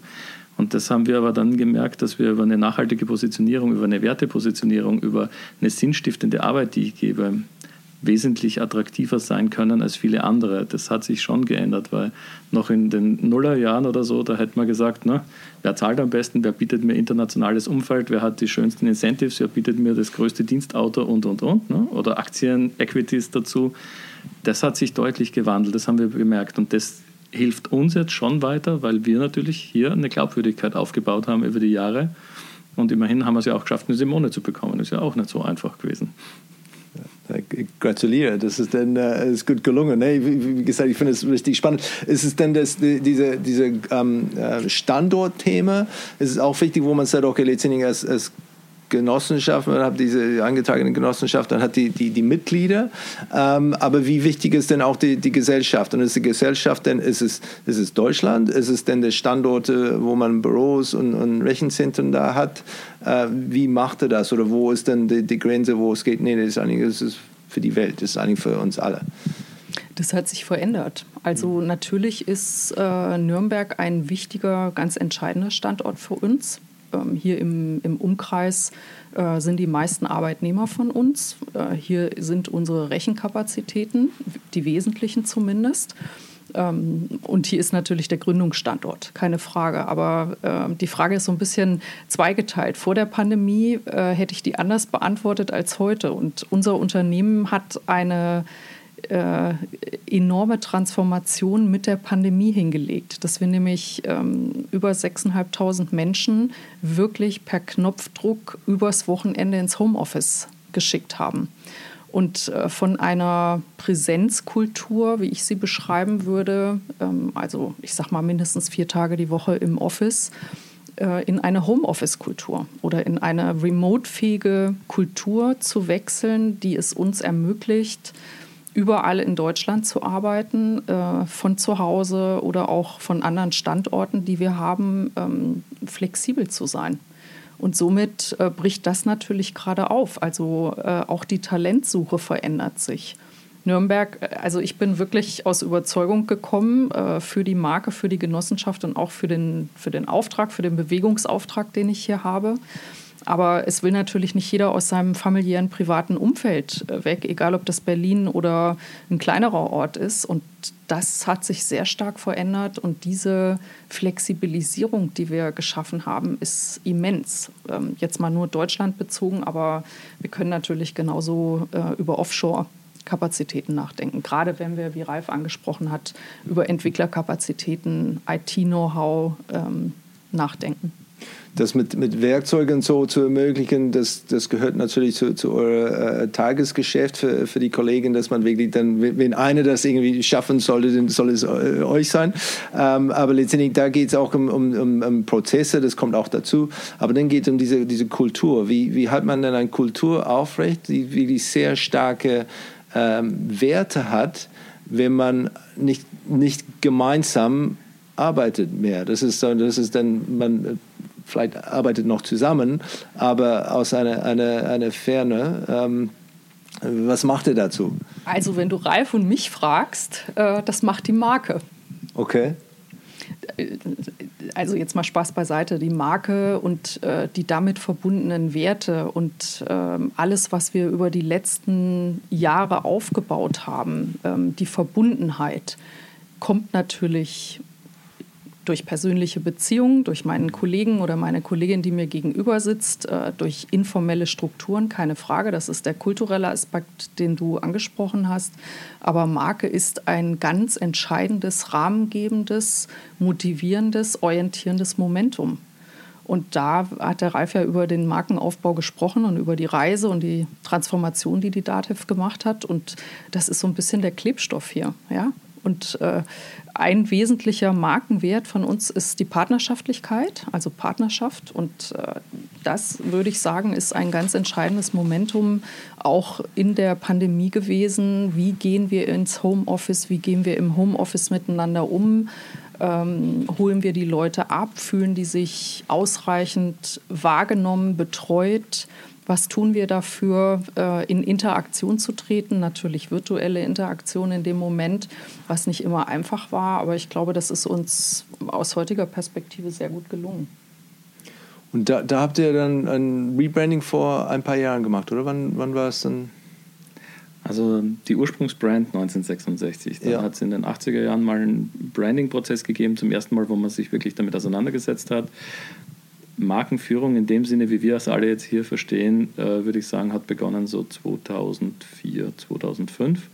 Und das haben wir aber dann gemerkt, dass wir über eine nachhaltige Positionierung, über eine Wertepositionierung, über eine sinnstiftende Arbeit, die ich gebe, wesentlich attraktiver sein können als viele andere. Das hat sich schon geändert, weil noch in den Nullerjahren oder so, da hätte man gesagt, ne, wer zahlt am besten, wer bietet mir internationales Umfeld, wer hat die schönsten Incentives, wer bietet mir das größte Dienstauto und, und, und. Ne? Oder Aktien, Equities dazu. Das hat sich deutlich gewandelt, das haben wir bemerkt. Und das hilft uns jetzt schon weiter, weil wir natürlich hier eine Glaubwürdigkeit aufgebaut haben über die Jahre. Und immerhin haben wir es ja auch geschafft, eine Simone zu bekommen. Ist ja auch nicht so einfach gewesen. Gratuliere, das ist dann äh, ist gut gelungen. Nee, wie, wie, gesagt, ich finde es richtig spannend. Ist es denn das, diese, diese ähm, äh, Standortthema? Ist es auch wichtig, wo man sagt, okay, letztendlich als, als Genossenschaft, man hat diese eingetragene Genossenschaft, dann hat die, die, die Mitglieder. Ähm, aber wie wichtig ist denn auch die, die Gesellschaft? Und ist die Gesellschaft denn, ist es, ist es Deutschland? Ist es denn der Standort, wo man Büros und, und Rechenzentren da hat? Äh, wie macht er das? Oder wo ist denn die, die Grenze, wo es geht? Nee, das ist eigentlich das ist für die Welt, das ist eigentlich für uns alle. Das hat sich verändert. Also natürlich ist äh, Nürnberg ein wichtiger, ganz entscheidender Standort für uns. Ähm, hier im, im Umkreis äh, sind die meisten Arbeitnehmer von uns. Äh, hier sind unsere Rechenkapazitäten, die wesentlichen zumindest. Ähm, und hier ist natürlich der Gründungsstandort, keine Frage. Aber äh, die Frage ist so ein bisschen zweigeteilt. Vor der Pandemie äh, hätte ich die anders beantwortet als heute. Und unser Unternehmen hat eine äh, enorme Transformation mit der Pandemie hingelegt, dass wir nämlich ähm, über 6.500 Menschen wirklich per Knopfdruck übers Wochenende ins Homeoffice geschickt haben. Und äh, von einer Präsenzkultur, wie ich sie beschreiben würde, ähm, also ich sag mal mindestens vier Tage die Woche im Office, äh, in eine Homeoffice-Kultur oder in eine remote-fähige Kultur zu wechseln, die es uns ermöglicht, überall in Deutschland zu arbeiten, äh, von zu Hause oder auch von anderen Standorten, die wir haben, ähm, flexibel zu sein. Und somit äh, bricht das natürlich gerade auf. Also äh, auch die Talentsuche verändert sich. Nürnberg, äh, also ich bin wirklich aus Überzeugung gekommen äh, für die Marke, für die Genossenschaft und auch für den, für den Auftrag, für den Bewegungsauftrag, den ich hier habe. Aber es will natürlich nicht jeder aus seinem familiären, privaten Umfeld äh, weg, egal ob das Berlin oder ein kleinerer Ort ist. Und das hat sich sehr stark verändert. Und diese Flexibilisierung, die wir geschaffen haben, ist immens. Ähm, jetzt mal nur Deutschland bezogen, aber wir können natürlich genauso äh, über Offshore Kapazitäten nachdenken. Gerade wenn wir, wie Ralf angesprochen hat, über Entwicklerkapazitäten, IT-Know-how ähm, nachdenken das mit, mit Werkzeugen so zu ermöglichen, das, das gehört natürlich zu, zu eurem äh, Tagesgeschäft für, für die Kollegen, dass man wirklich dann, wenn einer das irgendwie schaffen sollte, dann soll es äh, euch sein. Ähm, aber letztendlich, da geht es auch um, um, um, Prozesse, das kommt auch dazu. Aber dann geht es um diese, diese Kultur. Wie, wie hat man denn eine Kultur aufrecht, die wirklich sehr starke ähm, Werte hat, wenn man nicht, nicht gemeinsam arbeitet mehr. Das ist, das ist dann, man vielleicht arbeitet noch zusammen, aber aus einer, einer, einer Ferne. Ähm, was macht er dazu? Also wenn du Ralf und mich fragst, äh, das macht die Marke. Okay. Also jetzt mal Spaß beiseite, die Marke und äh, die damit verbundenen Werte und äh, alles, was wir über die letzten Jahre aufgebaut haben, ähm, die Verbundenheit, kommt natürlich durch persönliche Beziehungen, durch meinen Kollegen oder meine Kollegin, die mir gegenüber sitzt, äh, durch informelle Strukturen, keine Frage. Das ist der kulturelle Aspekt, den du angesprochen hast. Aber Marke ist ein ganz entscheidendes, rahmengebendes, motivierendes, orientierendes Momentum. Und da hat der Ralf ja über den Markenaufbau gesprochen und über die Reise und die Transformation, die die DATEV gemacht hat. Und das ist so ein bisschen der Klebstoff hier. Ja? Und äh, ein wesentlicher Markenwert von uns ist die Partnerschaftlichkeit, also Partnerschaft. Und äh, das, würde ich sagen, ist ein ganz entscheidendes Momentum auch in der Pandemie gewesen. Wie gehen wir ins Homeoffice? Wie gehen wir im Homeoffice miteinander um? Ähm, holen wir die Leute ab? Fühlen die sich ausreichend wahrgenommen, betreut? Was tun wir dafür, äh, in Interaktion zu treten? Natürlich virtuelle Interaktion in dem Moment, was nicht immer einfach war, aber ich glaube, das ist uns aus heutiger Perspektive sehr gut gelungen. Und da, da habt ihr dann ein Rebranding vor ein paar Jahren gemacht, oder? Wann, wann war es dann? Also die Ursprungsbrand 1966. Dann ja. hat es in den 80er Jahren mal einen Branding-Prozess gegeben, zum ersten Mal, wo man sich wirklich damit auseinandergesetzt hat. Markenführung in dem Sinne, wie wir es alle jetzt hier verstehen, äh, würde ich sagen, hat begonnen so 2004, 2005.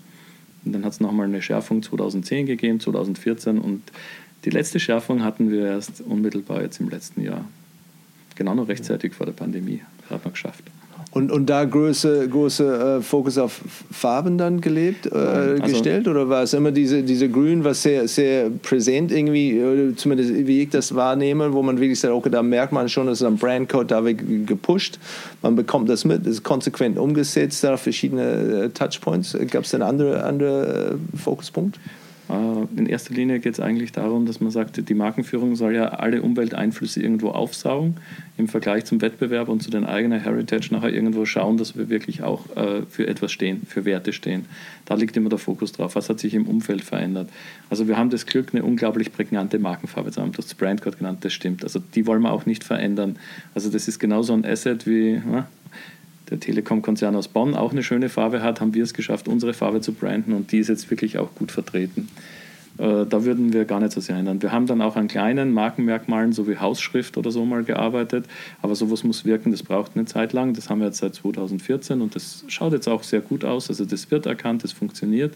Und dann hat es nochmal eine Schärfung 2010 gegeben, 2014 und die letzte Schärfung hatten wir erst unmittelbar jetzt im letzten Jahr. Genau noch rechtzeitig vor der Pandemie. Hat man geschafft. Und, und da große, große äh, Fokus auf Farben dann gelebt, äh, also, gestellt? Oder war es immer diese, diese Grün, was sehr, sehr präsent irgendwie, zumindest wie ich das wahrnehme, wo man wirklich sagt, okay, da merkt man schon, dass ein Brandcode da wird gepusht. Man bekommt das mit, ist konsequent umgesetzt, da verschiedene äh, Touchpoints. Gab es denn andere, andere äh, Fokuspunkt? Äh, in erster Linie geht es eigentlich darum, dass man sagt, die Markenführung soll ja alle Umwelteinflüsse irgendwo aufsaugen, im Vergleich zum Wettbewerb und zu den eigenen Heritage nachher irgendwo schauen, dass wir wirklich auch äh, für etwas stehen, für Werte stehen. Da liegt immer der Fokus drauf. Was hat sich im Umfeld verändert? Also wir haben das Glück, eine unglaublich prägnante Markenfarbe zu haben. Du hast Brandcode genannt, das stimmt. Also die wollen wir auch nicht verändern. Also das ist genauso ein Asset wie na, der Telekom-Konzern aus Bonn auch eine schöne Farbe hat, haben wir es geschafft, unsere Farbe zu branden und die ist jetzt wirklich auch gut vertreten. Äh, da würden wir gar nicht so sehr ändern. Wir haben dann auch an kleinen Markenmerkmalen, so wie Hausschrift oder so mal gearbeitet, aber sowas muss wirken, das braucht eine Zeit lang. Das haben wir jetzt seit 2014 und das schaut jetzt auch sehr gut aus. Also das wird erkannt, das funktioniert.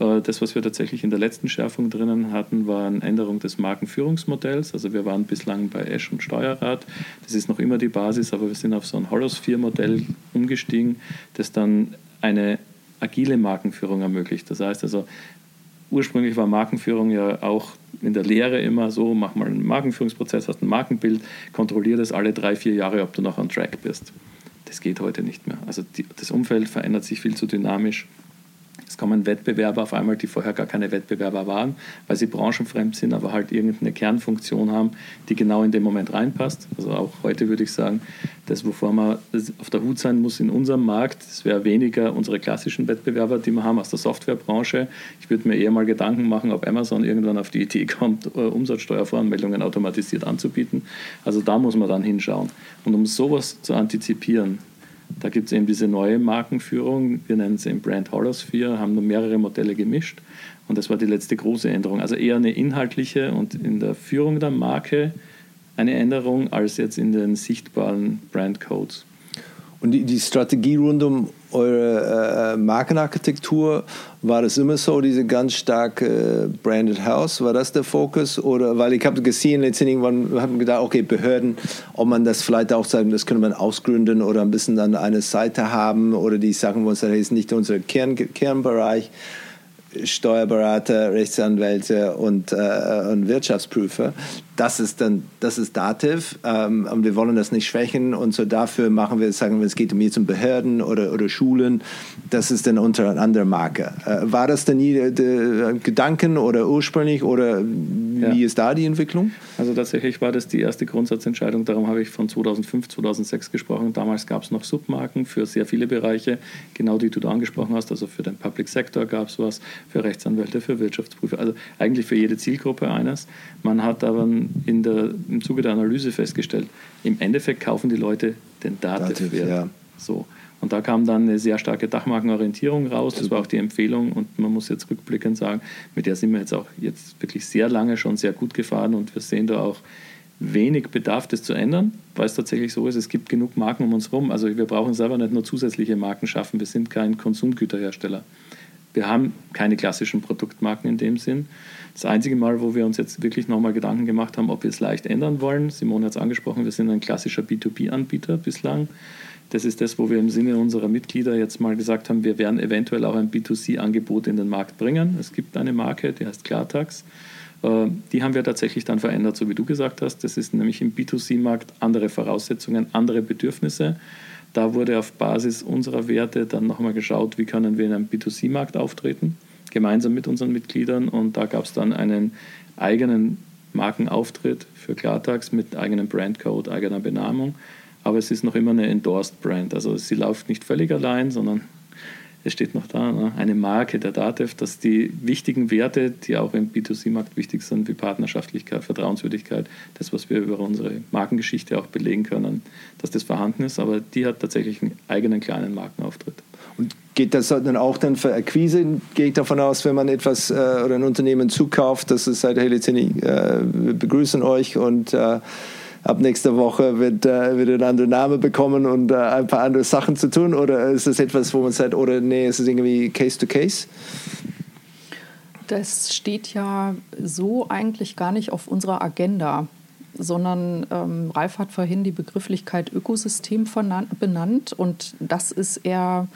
Äh, das, was wir tatsächlich in der letzten Schärfung drinnen hatten, war eine Änderung des Markenführungsmodells. Also wir waren bislang bei Esch und Steuerrad. Das ist noch immer die Basis, aber wir sind auf so ein Holosphere-Modell umgestiegen, das dann eine agile Markenführung ermöglicht. Das heißt also, ursprünglich war Markenführung ja auch in der Lehre immer so, mach mal einen Markenführungsprozess, hast ein Markenbild, kontrolliere das alle drei, vier Jahre, ob du noch on track bist. Das geht heute nicht mehr. Also die, das Umfeld verändert sich viel zu dynamisch. Es kommen Wettbewerber auf einmal, die vorher gar keine Wettbewerber waren, weil sie branchenfremd sind, aber halt irgendeine Kernfunktion haben, die genau in dem Moment reinpasst. Also auch heute würde ich sagen, das, wovor man auf der Hut sein muss in unserem Markt, das wäre weniger unsere klassischen Wettbewerber, die wir haben aus der Softwarebranche. Ich würde mir eher mal Gedanken machen, ob Amazon irgendwann auf die Idee kommt, äh, Umsatzsteuervoranmeldungen automatisiert anzubieten. Also da muss man dann hinschauen. Und um sowas zu antizipieren, da gibt es eben diese neue Markenführung, wir nennen sie eben Brand Holosphere, haben nur mehrere Modelle gemischt und das war die letzte große Änderung. Also eher eine inhaltliche und in der Führung der Marke eine Änderung als jetzt in den sichtbaren Brandcodes. Und die, die Strategie rund um eure äh, Markenarchitektur, war das immer so, diese ganz starke äh, Branded House? War das der Fokus? Oder weil ich habe gesehen, letztendlich irgendwann haben gedacht, okay, Behörden, ob man das vielleicht auch sagen, das könnte man ausgründen oder ein bisschen dann eine Seite haben oder die sagen, wo es ist nicht unser Kern, Kernbereich. Steuerberater, Rechtsanwälte und, äh, und Wirtschaftsprüfer. Das ist dann, das ist Dativ ähm, und wir wollen das nicht schwächen und so dafür machen wir, sagen wir, es geht um jetzt Behörden oder, oder Schulen, das ist dann unter einer anderen Marke. Äh, war das denn nie der, der Gedanken oder ursprünglich oder wie ja. ist da die Entwicklung? Also tatsächlich war das die erste Grundsatzentscheidung, darum habe ich von 2005, 2006 gesprochen. Damals gab es noch Submarken für sehr viele Bereiche, genau die du da angesprochen hast, also für den Public Sector gab es was, für Rechtsanwälte, für Wirtschaftsprüfer, also eigentlich für jede Zielgruppe eines. Man hat aber in der, im Zuge der Analyse festgestellt, im Endeffekt kaufen die Leute den Dativ-Wert. Ja. So. Und da kam dann eine sehr starke Dachmarkenorientierung raus. Das war auch die Empfehlung und man muss jetzt rückblickend sagen, mit der sind wir jetzt auch jetzt wirklich sehr lange schon sehr gut gefahren und wir sehen da auch wenig Bedarf, das zu ändern, weil es tatsächlich so ist, es gibt genug Marken um uns herum. Also wir brauchen selber nicht nur zusätzliche Marken schaffen, wir sind kein Konsumgüterhersteller. Wir haben keine klassischen Produktmarken in dem Sinn. Das einzige Mal, wo wir uns jetzt wirklich nochmal Gedanken gemacht haben, ob wir es leicht ändern wollen, Simone hat es angesprochen, wir sind ein klassischer B2B-Anbieter bislang. Das ist das, wo wir im Sinne unserer Mitglieder jetzt mal gesagt haben, wir werden eventuell auch ein B2C-Angebot in den Markt bringen. Es gibt eine Marke, die heißt Klartax. Äh, die haben wir tatsächlich dann verändert, so wie du gesagt hast. Das ist nämlich im B2C-Markt andere Voraussetzungen, andere Bedürfnisse. Da wurde auf Basis unserer Werte dann nochmal geschaut, wie können wir in einem B2C-Markt auftreten, gemeinsam mit unseren Mitgliedern. Und da gab es dann einen eigenen Markenauftritt für Klartax mit eigenem Brandcode, eigener Benamung. Aber es ist noch immer eine Endorsed Brand. Also sie läuft nicht völlig allein, sondern es steht noch da, ne? eine Marke der DATEV, dass die wichtigen Werte, die auch im B2C-Markt wichtig sind, wie Partnerschaftlichkeit, Vertrauenswürdigkeit, das, was wir über unsere Markengeschichte auch belegen können, dass das vorhanden ist, aber die hat tatsächlich einen eigenen kleinen Markenauftritt. Und geht das dann auch dann für Akquise? Gehe ich davon aus, wenn man etwas äh, oder ein Unternehmen zukauft, dass es sagt, hey, Lizini, äh, wir begrüßen euch und äh, ab nächster Woche wird, äh, wird ein anderer Name bekommen und äh, ein paar andere Sachen zu tun? Oder ist das etwas, wo man sagt, oder nee, ist es irgendwie Case to Case? Das steht ja so eigentlich gar nicht auf unserer Agenda. sondern ähm, Ralf hat vorhin die Begrifflichkeit Ökosystem benannt und das ist eher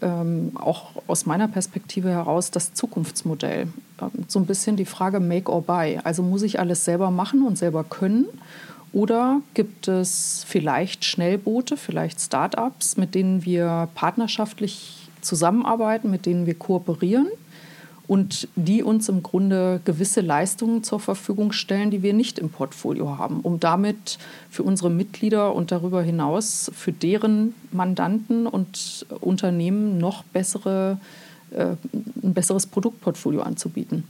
ähm, auch aus meiner Perspektive heraus das Zukunftsmodell. Ähm, so ein bisschen die Frage Make or Buy. Also muss ich alles selber machen und selber können? Oder gibt es vielleicht Schnellboote, vielleicht Start-ups, mit denen wir partnerschaftlich zusammenarbeiten, mit denen wir kooperieren? und die uns im Grunde gewisse Leistungen zur Verfügung stellen, die wir nicht im Portfolio haben, um damit für unsere Mitglieder und darüber hinaus für deren Mandanten und Unternehmen noch bessere, äh, ein besseres Produktportfolio anzubieten.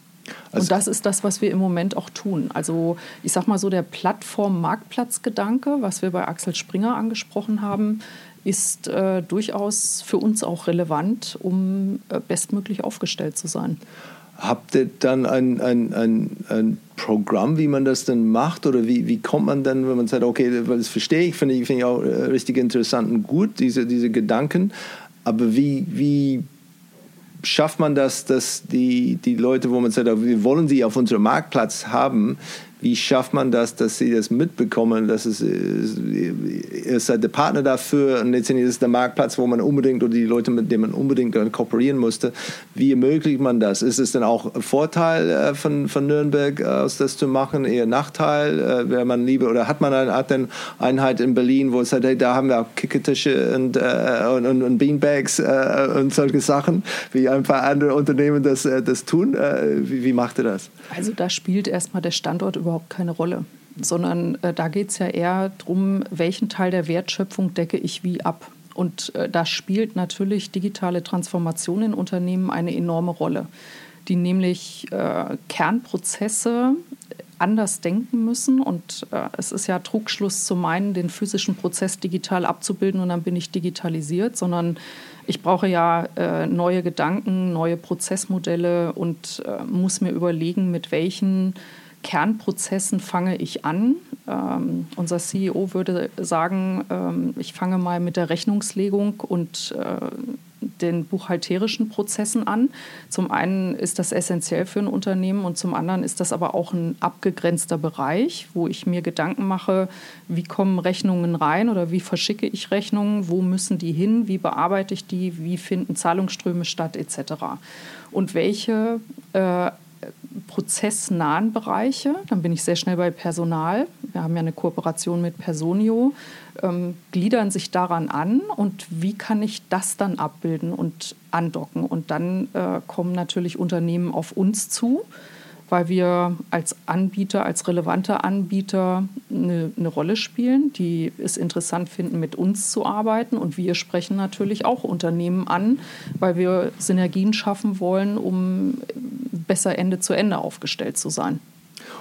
Also und das ist das, was wir im Moment auch tun. Also ich sage mal so, der Plattform-Marktplatz-Gedanke, was wir bei Axel Springer angesprochen haben, ist äh, durchaus für uns auch relevant, um äh, bestmöglich aufgestellt zu sein. Habt ihr dann ein, ein, ein, ein Programm, wie man das dann macht? Oder wie, wie kommt man dann, wenn man sagt, okay, das verstehe ich, finde ich, find ich auch äh, richtig interessant und gut, diese, diese Gedanken. Aber wie, wie schafft man das, dass die, die Leute, wo man sagt, wir wollen sie auf unserem Marktplatz haben, wie schafft man das, dass sie das mitbekommen, dass es, ihr seid der Partner dafür und letztendlich ist es der Marktplatz, wo man unbedingt oder die Leute, mit denen man unbedingt kooperieren musste. Wie ermöglicht man das? Ist es dann auch ein Vorteil äh, von, von Nürnberg aus, das zu machen, eher Nachteil? Äh, Wäre man lieber oder hat man eine Art Einheit in Berlin, wo es sagt, hey, da haben wir auch Kickertische und, äh, und, und, und Beanbags äh, und solche Sachen, wie ein paar andere Unternehmen das, äh, das tun? Äh, wie, wie macht ihr das? Also da spielt erstmal der Standort überhaupt überhaupt keine Rolle, sondern äh, da geht es ja eher darum, welchen Teil der Wertschöpfung decke ich wie ab. Und äh, da spielt natürlich digitale Transformation in Unternehmen eine enorme Rolle, die nämlich äh, Kernprozesse anders denken müssen. Und äh, es ist ja Trugschluss zu meinen, den physischen Prozess digital abzubilden und dann bin ich digitalisiert, sondern ich brauche ja äh, neue Gedanken, neue Prozessmodelle und äh, muss mir überlegen, mit welchen Kernprozessen fange ich an. Ähm, unser CEO würde sagen, ähm, ich fange mal mit der Rechnungslegung und äh, den buchhalterischen Prozessen an. Zum einen ist das essentiell für ein Unternehmen und zum anderen ist das aber auch ein abgegrenzter Bereich, wo ich mir Gedanken mache, wie kommen Rechnungen rein oder wie verschicke ich Rechnungen, wo müssen die hin, wie bearbeite ich die, wie finden Zahlungsströme statt etc. Und welche äh, prozessnahen Bereiche. Dann bin ich sehr schnell bei Personal. Wir haben ja eine Kooperation mit Personio, ähm, gliedern sich daran an und wie kann ich das dann abbilden und andocken. Und dann äh, kommen natürlich Unternehmen auf uns zu weil wir als Anbieter, als relevanter Anbieter eine, eine, Rolle spielen, die es interessant finden, mit uns zu arbeiten. Und wir sprechen natürlich auch Unternehmen an, weil wir Synergien schaffen wollen, um besser Ende zu Ende aufgestellt zu sein.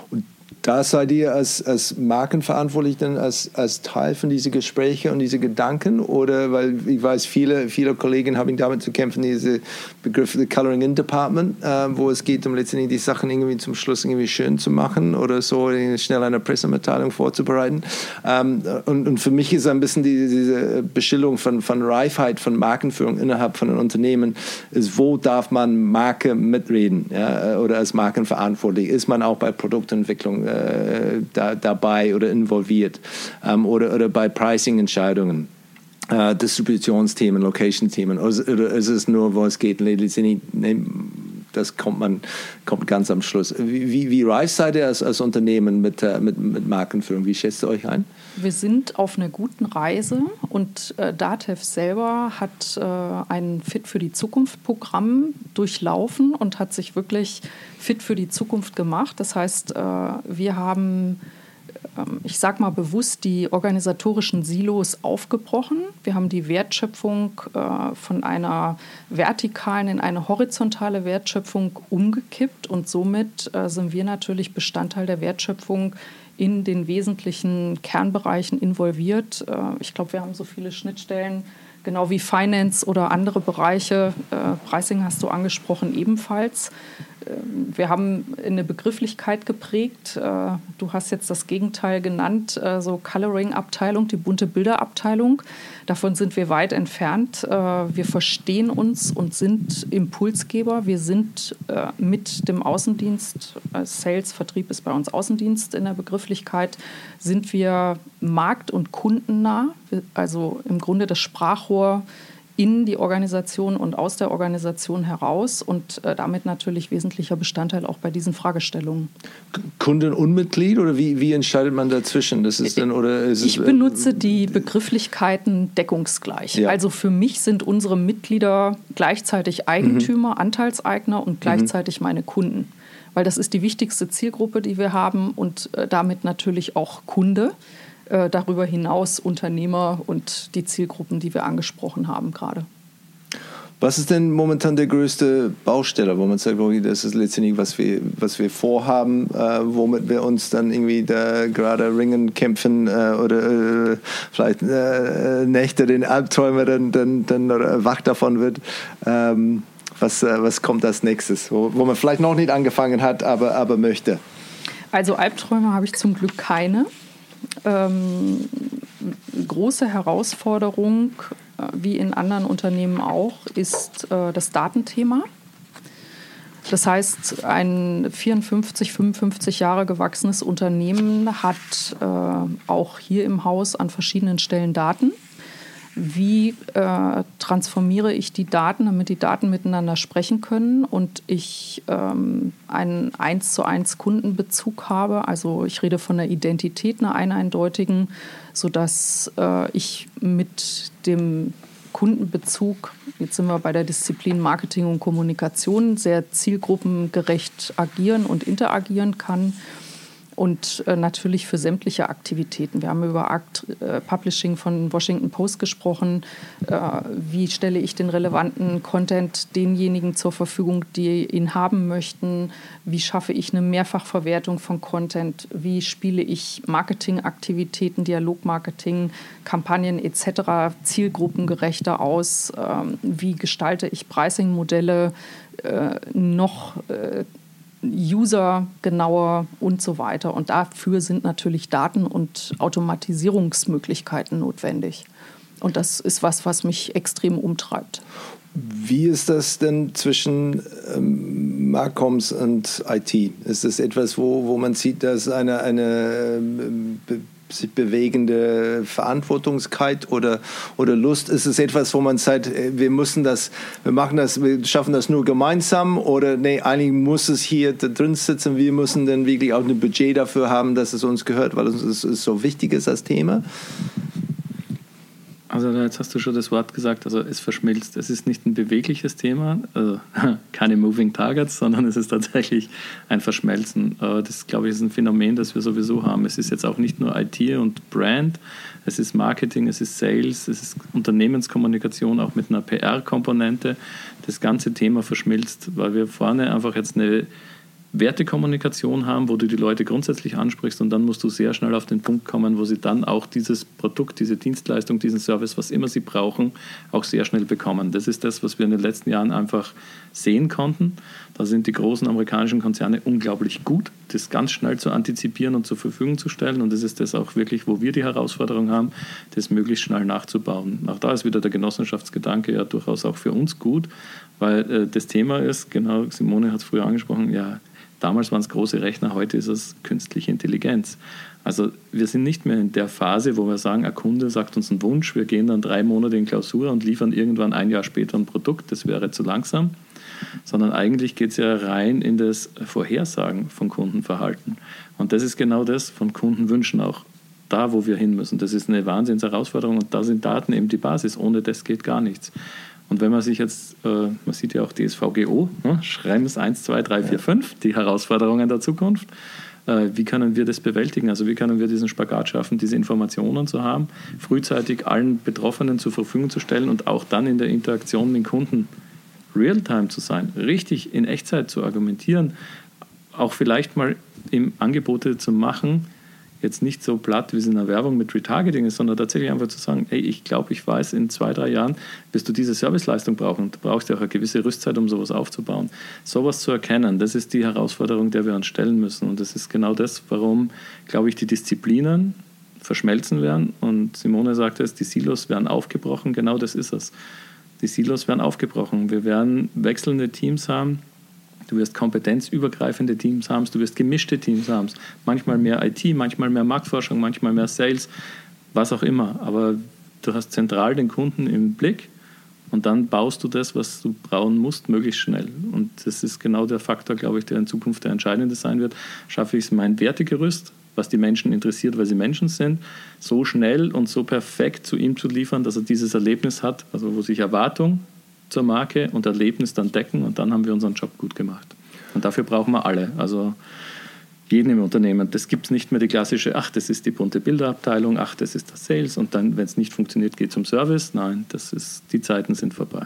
Und da seid ihr als, als Markenverantwortlich dann als, als Teil von diesen Gesprächen und diesen Gedanken? Oder, weil ich weiß, viele, viele Kollegen haben damit zu kämpfen, diese Begriff the Coloring In Department, äh, wo es geht, um letztendlich die Sachen irgendwie zum Schluss irgendwie schön zu machen oder so schnell eine Pressemitteilung vorzubereiten. Ähm, und, und für mich ist ein bisschen die, diese Beschilderung von, von Reifheit, von Markenführung innerhalb von einem Unternehmen, ist, wo darf man Marke mitreden ja, oder als Markenverantwortlich? Ist man auch bei Produktentwicklung? Äh, äh, da, dabei oder involviert ähm, oder, oder bei Pricing-Entscheidungen. Äh, Distributionsthemen, Location-Themen, oder, oder ist es nur, wo es geht, das kommt man kommt ganz am Schluss. Wie, wie, wie reif seid ihr als, als Unternehmen mit, äh, mit, mit Markenführung? Wie schätzt ihr euch ein? Wir sind auf einer guten Reise und äh, DATEV selber hat äh, ein Fit für die Zukunft Programm durchlaufen und hat sich wirklich fit für die Zukunft gemacht. Das heißt, äh, wir haben ähm, ich sage mal bewusst, die organisatorischen Silos aufgebrochen. Wir haben die Wertschöpfung äh, von einer vertikalen in eine horizontale Wertschöpfung umgekippt und somit äh, sind wir natürlich Bestandteil der Wertschöpfung in den wesentlichen Kernbereichen involviert. Ich glaube, wir haben so viele Schnittstellen Genau wie Finance oder andere Bereiche. Pricing hast du angesprochen ebenfalls. Ähm, wir haben eine Begrifflichkeit geprägt. Äh, du hast jetzt das Gegenteil genannt, äh, so Coloring-Abteilung, die bunte Bilderabteilung. Davon sind wir weit entfernt. Äh, wir verstehen uns und sind Impulsgeber. Wir sind mit dem Außendienst, Sales, Vertrieb ist bei uns Außendienst in der Begrifflichkeit, sind wir markt- und kundennah. Also im Grunde das Sprachrohr in die Organisation und aus der Organisation heraus und äh, damit natürlich wesentlicher Bestandteil auch bei diesen Fragestellungen. Kunden und Mitglied oder wie, wie entscheidet man dazwischen? Das ist dann, oder ist ich es, äh, benutze die Begrifflichkeiten deckungsgleich. Ja. Also für mich sind unsere Mitglieder gleichzeitig Eigentümer, mhm. Anteilseigner und gleichzeitig mhm. meine Kunden. Weil das ist die wichtigste Zielgruppe, die wir haben und äh, damit natürlich auch Kunde. Äh, darüber hinaus Unternehmer und die Zielgruppen, die wir angesprochen haben gerade. Was ist denn momentan der größte Bausteller, wo man sagt, okay, das ist letztendlich, was wir, was wir vorhaben, äh, womit wir uns dann irgendwie da gerade ringen, kämpfen äh, oder äh, vielleicht äh, Nächte den Albträumer dann, dann, dann oder wach davon wird? Ähm, was, äh, was kommt als nächstes, wo, wo man vielleicht noch nicht angefangen hat, aber, aber möchte? Also Albträume habe ich zum Glück keine ähm, große Herausforderung, äh, wie in anderen Unternehmen auch, ist äh, das Datenthema. Das heißt, ein 54, 55 Jahre gewachsenes Unternehmen hat äh, auch hier im Haus an verschiedenen Stellen Daten wie äh, transformiere ich die Daten, damit die Daten miteinander sprechen können und ich ähm, einen eins zu eins Kundenbezug habe. Also ich rede von der Identität einer eindeutigen, sodass äh, ich mit dem Kundenbezug, jetzt sind wir bei der Disziplin Marketing und Kommunikation, sehr zielgruppengerecht agieren und interagieren kann und äh, natürlich für sämtliche Aktivitäten. Wir haben über Art äh, Publishing von Washington Post gesprochen. Äh, wie stelle ich den relevanten Content denjenigen zur Verfügung, die ihn haben möchten? Wie schaffe ich eine Mehrfachverwertung von Content? Wie spiele ich Marketingaktivitäten, Dialogmarketing, Kampagnen etc. zielgruppengerechter aus? Ähm, wie gestalte ich Pricing-Modelle äh, noch äh, User genauer und so weiter. Und dafür sind natürlich Daten- und Automatisierungsmöglichkeiten notwendig. Und das ist was, was mich extrem umtreibt. Wie ist das denn zwischen ähm, Marcoms und IT? Ist das etwas, wo, wo man sieht, dass eine, eine ähm, sich bewegende Verantwortungskeit oder, oder Lust? Ist es etwas, wo man sagt, äh, wir müssen das, wir machen das, wir schaffen das nur gemeinsam oder nee, eigentlich muss es hier drin sitzen, wir müssen dann wirklich auch ein Budget dafür haben, dass es uns gehört, weil es so wichtig ist als Thema? Also jetzt hast du schon das Wort gesagt, also es verschmilzt. Es ist nicht ein bewegliches Thema, also keine Moving Targets, sondern es ist tatsächlich ein Verschmelzen. Das, glaube ich, ist ein Phänomen, das wir sowieso haben. Es ist jetzt auch nicht nur IT und Brand, es ist Marketing, es ist Sales, es ist Unternehmenskommunikation, auch mit einer PR-Komponente. Das ganze Thema verschmilzt, weil wir vorne einfach jetzt eine Wertekommunikation haben, wo du die Leute grundsätzlich ansprichst und dann musst du sehr schnell auf den Punkt kommen, wo sie dann auch dieses Produkt, diese Dienstleistung, diesen Service, was immer sie brauchen, auch sehr schnell bekommen. Das ist das, was wir in den letzten Jahren einfach sehen konnten. Da sind die großen amerikanischen Konzerne unglaublich gut, das ganz schnell zu antizipieren und zur Verfügung zu stellen. Und das ist das auch wirklich, wo wir die Herausforderung haben, das möglichst schnell nachzubauen. Auch da ist wieder der Genossenschaftsgedanke ja durchaus auch für uns gut, weil äh, das Thema ist, genau, Simone hat es früher angesprochen, ja, Damals waren es große Rechner, heute ist es künstliche Intelligenz. Also wir sind nicht mehr in der Phase, wo wir sagen, ein Kunde sagt uns einen Wunsch, wir gehen dann drei Monate in Klausur und liefern irgendwann ein Jahr später ein Produkt, das wäre zu langsam, sondern eigentlich geht es ja rein in das Vorhersagen von Kundenverhalten. Und das ist genau das von Kundenwünschen auch da, wo wir hin müssen. Das ist eine Wahnsinnsherausforderung und da sind Daten eben die Basis. Ohne das geht gar nichts. Und wenn man sich jetzt, äh, man sieht ja auch DSVGO, ne? Schrems 1, 2, 3, 4, 5, die Herausforderungen der Zukunft. Äh, wie können wir das bewältigen? Also wie können wir diesen Spagat schaffen, diese Informationen zu haben, frühzeitig allen Betroffenen zur Verfügung zu stellen und auch dann in der Interaktion mit den Kunden real-time zu sein, richtig in Echtzeit zu argumentieren, auch vielleicht mal im Angebote zu machen, jetzt nicht so platt, wie es in der Werbung mit Retargeting ist, sondern tatsächlich einfach zu sagen, hey, ich glaube, ich weiß, in zwei, drei Jahren wirst du diese Serviceleistung brauchen. Und du brauchst ja auch eine gewisse Rüstzeit, um sowas aufzubauen. Sowas zu erkennen, das ist die Herausforderung, der wir uns stellen müssen. Und das ist genau das, warum, glaube ich, die Disziplinen verschmelzen werden. Und Simone sagte es, die Silos werden aufgebrochen. Genau das ist es. Die Silos werden aufgebrochen. Wir werden wechselnde Teams haben, Du wirst kompetenzübergreifende Teams haben, du wirst gemischte Teams haben. Manchmal mehr IT, manchmal mehr Marktforschung, manchmal mehr Sales, was auch immer. Aber du hast zentral den Kunden im Blick und dann baust du das, was du bauen musst, möglichst schnell. Und das ist genau der Faktor, glaube ich, der in Zukunft der entscheidende sein wird. Schaffe ich es, mein Wertegerüst, was die Menschen interessiert, weil sie Menschen sind, so schnell und so perfekt zu ihm zu liefern, dass er dieses Erlebnis hat, also wo sich Erwartung zur Marke und Erlebnis dann decken und dann haben wir unseren Job gut gemacht. Und dafür brauchen wir alle. Also jeden im Unternehmen. Das gibt es nicht mehr die klassische, ach, das ist die bunte Bilderabteilung, ach, das ist das Sales und dann, wenn es nicht funktioniert, geht zum Service. Nein, das ist, die Zeiten sind vorbei.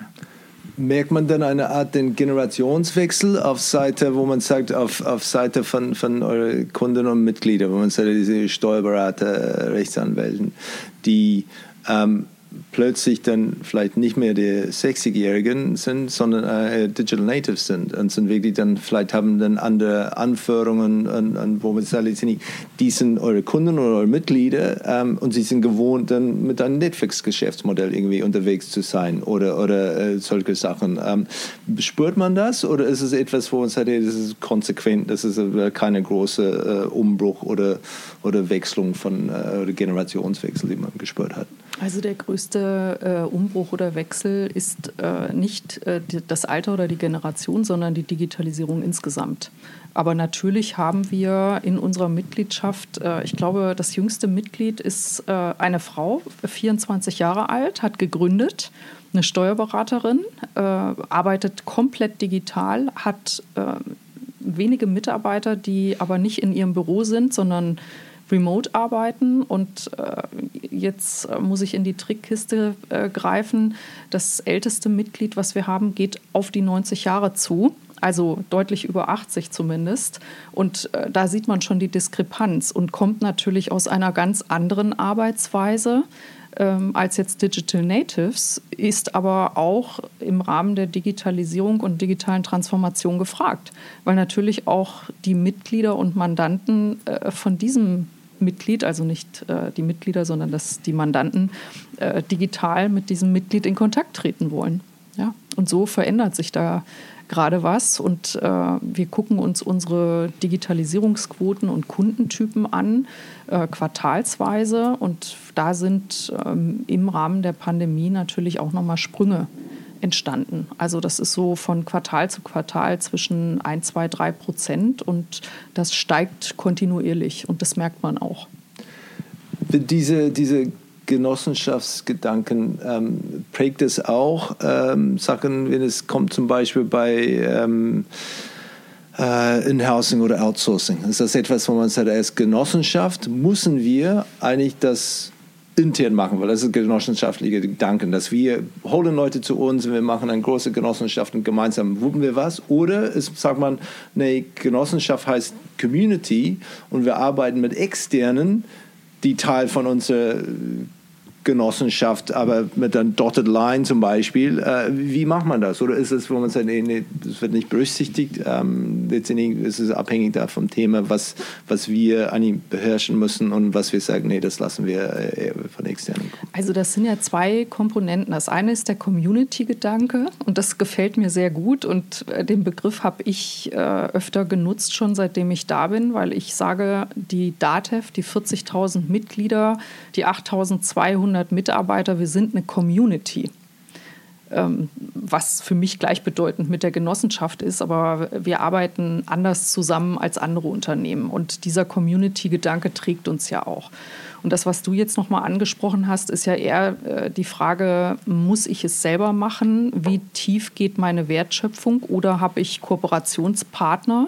Merkt man dann eine Art den Generationswechsel auf Seite, wo man sagt, auf, auf Seite von, von euren Kunden und Mitgliedern, wo man sagt, diese Steuerberater, Rechtsanwälten, die ähm, plötzlich dann vielleicht nicht mehr die 60-Jährigen sind, sondern äh, Digital Natives sind und sind wirklich dann vielleicht haben dann andere Anforderungen an, an wo man sagt, die sind eure Kunden oder eure Mitglieder ähm, und sie sind gewohnt dann mit einem Netflix-Geschäftsmodell irgendwie unterwegs zu sein oder, oder äh, solche Sachen. Ähm, spürt man das oder ist es etwas, wo man sagt, das ist konsequent, das ist äh, keine große äh, Umbruch oder, oder Wechslung von äh, oder Generationswechsel, die man gespürt hat? Also der größte äh, Umbruch oder Wechsel ist äh, nicht äh, das Alter oder die Generation, sondern die Digitalisierung insgesamt. Aber natürlich haben wir in unserer Mitgliedschaft, äh, ich glaube, das jüngste Mitglied ist äh, eine Frau, 24 Jahre alt, hat gegründet, eine Steuerberaterin, äh, arbeitet komplett digital, hat wenige Mitarbeiter, die aber nicht in ihrem Büro sind, sondern remote arbeiten und äh, jetzt äh, muss ich in die Trickkiste äh, greifen. Das älteste Mitglied, was wir haben, geht auf die 90 Jahre zu, also deutlich über 80 zumindest. Und äh, da sieht man schon die Diskrepanz und kommt natürlich aus einer ganz anderen Arbeitsweise ähm, als jetzt Digital Natives, ist aber auch im Rahmen der Digitalisierung und digitalen Transformation gefragt, weil natürlich auch die Mitglieder und Mandanten äh, von diesem Mitglied, also nicht äh, die Mitglieder, sondern dass die Mandanten äh, digital mit diesem Mitglied in Kontakt treten wollen. Ja? Und so verändert sich da gerade was. Und äh, wir gucken uns unsere Digitalisierungsquoten und Kundentypen an, äh, quartalsweise. Und da sind ähm, im Rahmen der Pandemie natürlich auch nochmal Sprünge entstanden. Also das ist so von Quartal zu Quartal zwischen 1, 2, 3 Prozent und das steigt kontinuierlich und das merkt man auch. Diese, diese Genossenschaftsgedanken ähm, prägt es auch ähm, Sachen, wenn es kommt zum Beispiel bei ähm, äh, In-Housing oder Outsourcing. Ist das etwas, wo man sagt, als Genossenschaft müssen wir eigentlich das intern machen, weil das ist genossenschaftliche Gedanken, dass wir holen Leute zu uns und wir machen eine große Genossenschaft und gemeinsam wuppen wir was. Oder es sagt man, nee, Genossenschaft heißt Community und wir arbeiten mit externen, die Teil von unserer Genossenschaft, aber mit einer Dotted Line zum Beispiel. Äh, wie macht man das? Oder ist es, wo man sagt, nee, nee, das wird nicht berücksichtigt? Ähm, letztendlich ist es abhängig da vom Thema, was, was wir ihm beherrschen müssen und was wir sagen, nee, das lassen wir äh, von externen. Also das sind ja zwei Komponenten. Das eine ist der Community-Gedanke und das gefällt mir sehr gut und äh, den Begriff habe ich äh, öfter genutzt schon seitdem ich da bin, weil ich sage, die DATEV, die 40.000 Mitglieder, die 8.200 200 Mitarbeiter, wir sind eine Community. Ähm, was für mich gleichbedeutend mit der Genossenschaft ist, aber wir arbeiten anders zusammen als andere Unternehmen. Und dieser Community-Gedanke trägt uns ja auch. Und das, was du jetzt nochmal angesprochen hast, ist ja eher äh, die Frage, muss ich es selber machen? Wie tief geht meine Wertschöpfung? Oder habe ich Kooperationspartner?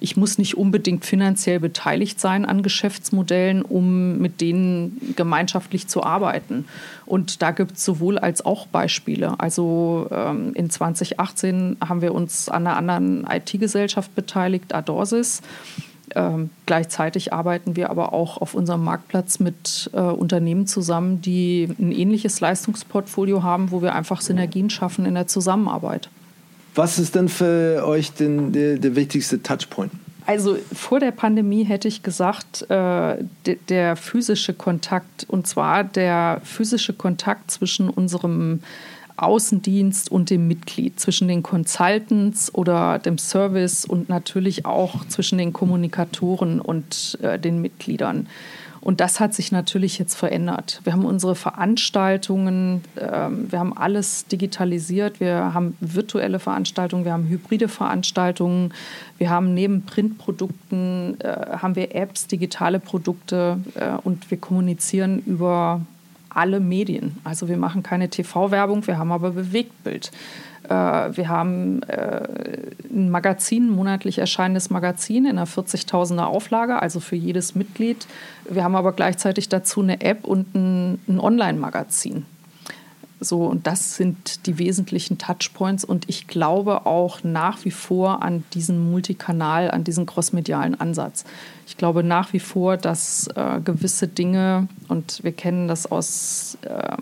Ich muss nicht unbedingt finanziell beteiligt sein an Geschäftsmodellen, um mit denen gemeinschaftlich zu arbeiten. Und da gibt es sowohl als auch Beispiele. Also ähm, in 2018 haben wir uns an einer anderen IT-Gesellschaft beteiligt, Adorsis. Ähm, gleichzeitig arbeiten wir aber auch auf unserem Marktplatz mit äh, Unternehmen zusammen, die ein ähnliches Leistungsportfolio haben, wo wir einfach Synergien schaffen in der Zusammenarbeit. Was ist denn für euch denn der, der wichtigste Touchpoint? Also vor der Pandemie hätte ich gesagt, äh, de, der physische Kontakt, und zwar der physische Kontakt zwischen unserem Außendienst und dem Mitglied, zwischen den Consultants oder dem Service und natürlich auch zwischen den Kommunikatoren und äh, den Mitgliedern. Und das hat sich natürlich jetzt verändert. Wir haben unsere Veranstaltungen, ähm, wir haben alles digitalisiert, wir haben virtuelle Veranstaltungen, wir haben hybride Veranstaltungen, wir haben neben Printprodukten, äh, haben wir Apps, digitale Produkte äh, und wir kommunizieren über alle Medien. Also wir machen keine TV-Werbung, wir haben aber Bewegtbild. Äh, wir haben äh, ein Magazin, ein monatlich erscheinendes Magazin in einer 40.000er Auflage, also für jedes Mitglied. Wir haben aber gleichzeitig dazu eine App und ein, ein Online-Magazin. So, und das sind die wesentlichen Touchpoints. Und ich glaube auch nach wie vor an diesen Multikanal, an diesen crossmedialen Ansatz. Ich glaube nach wie vor, dass äh, gewisse Dinge, und wir kennen das aus, äh,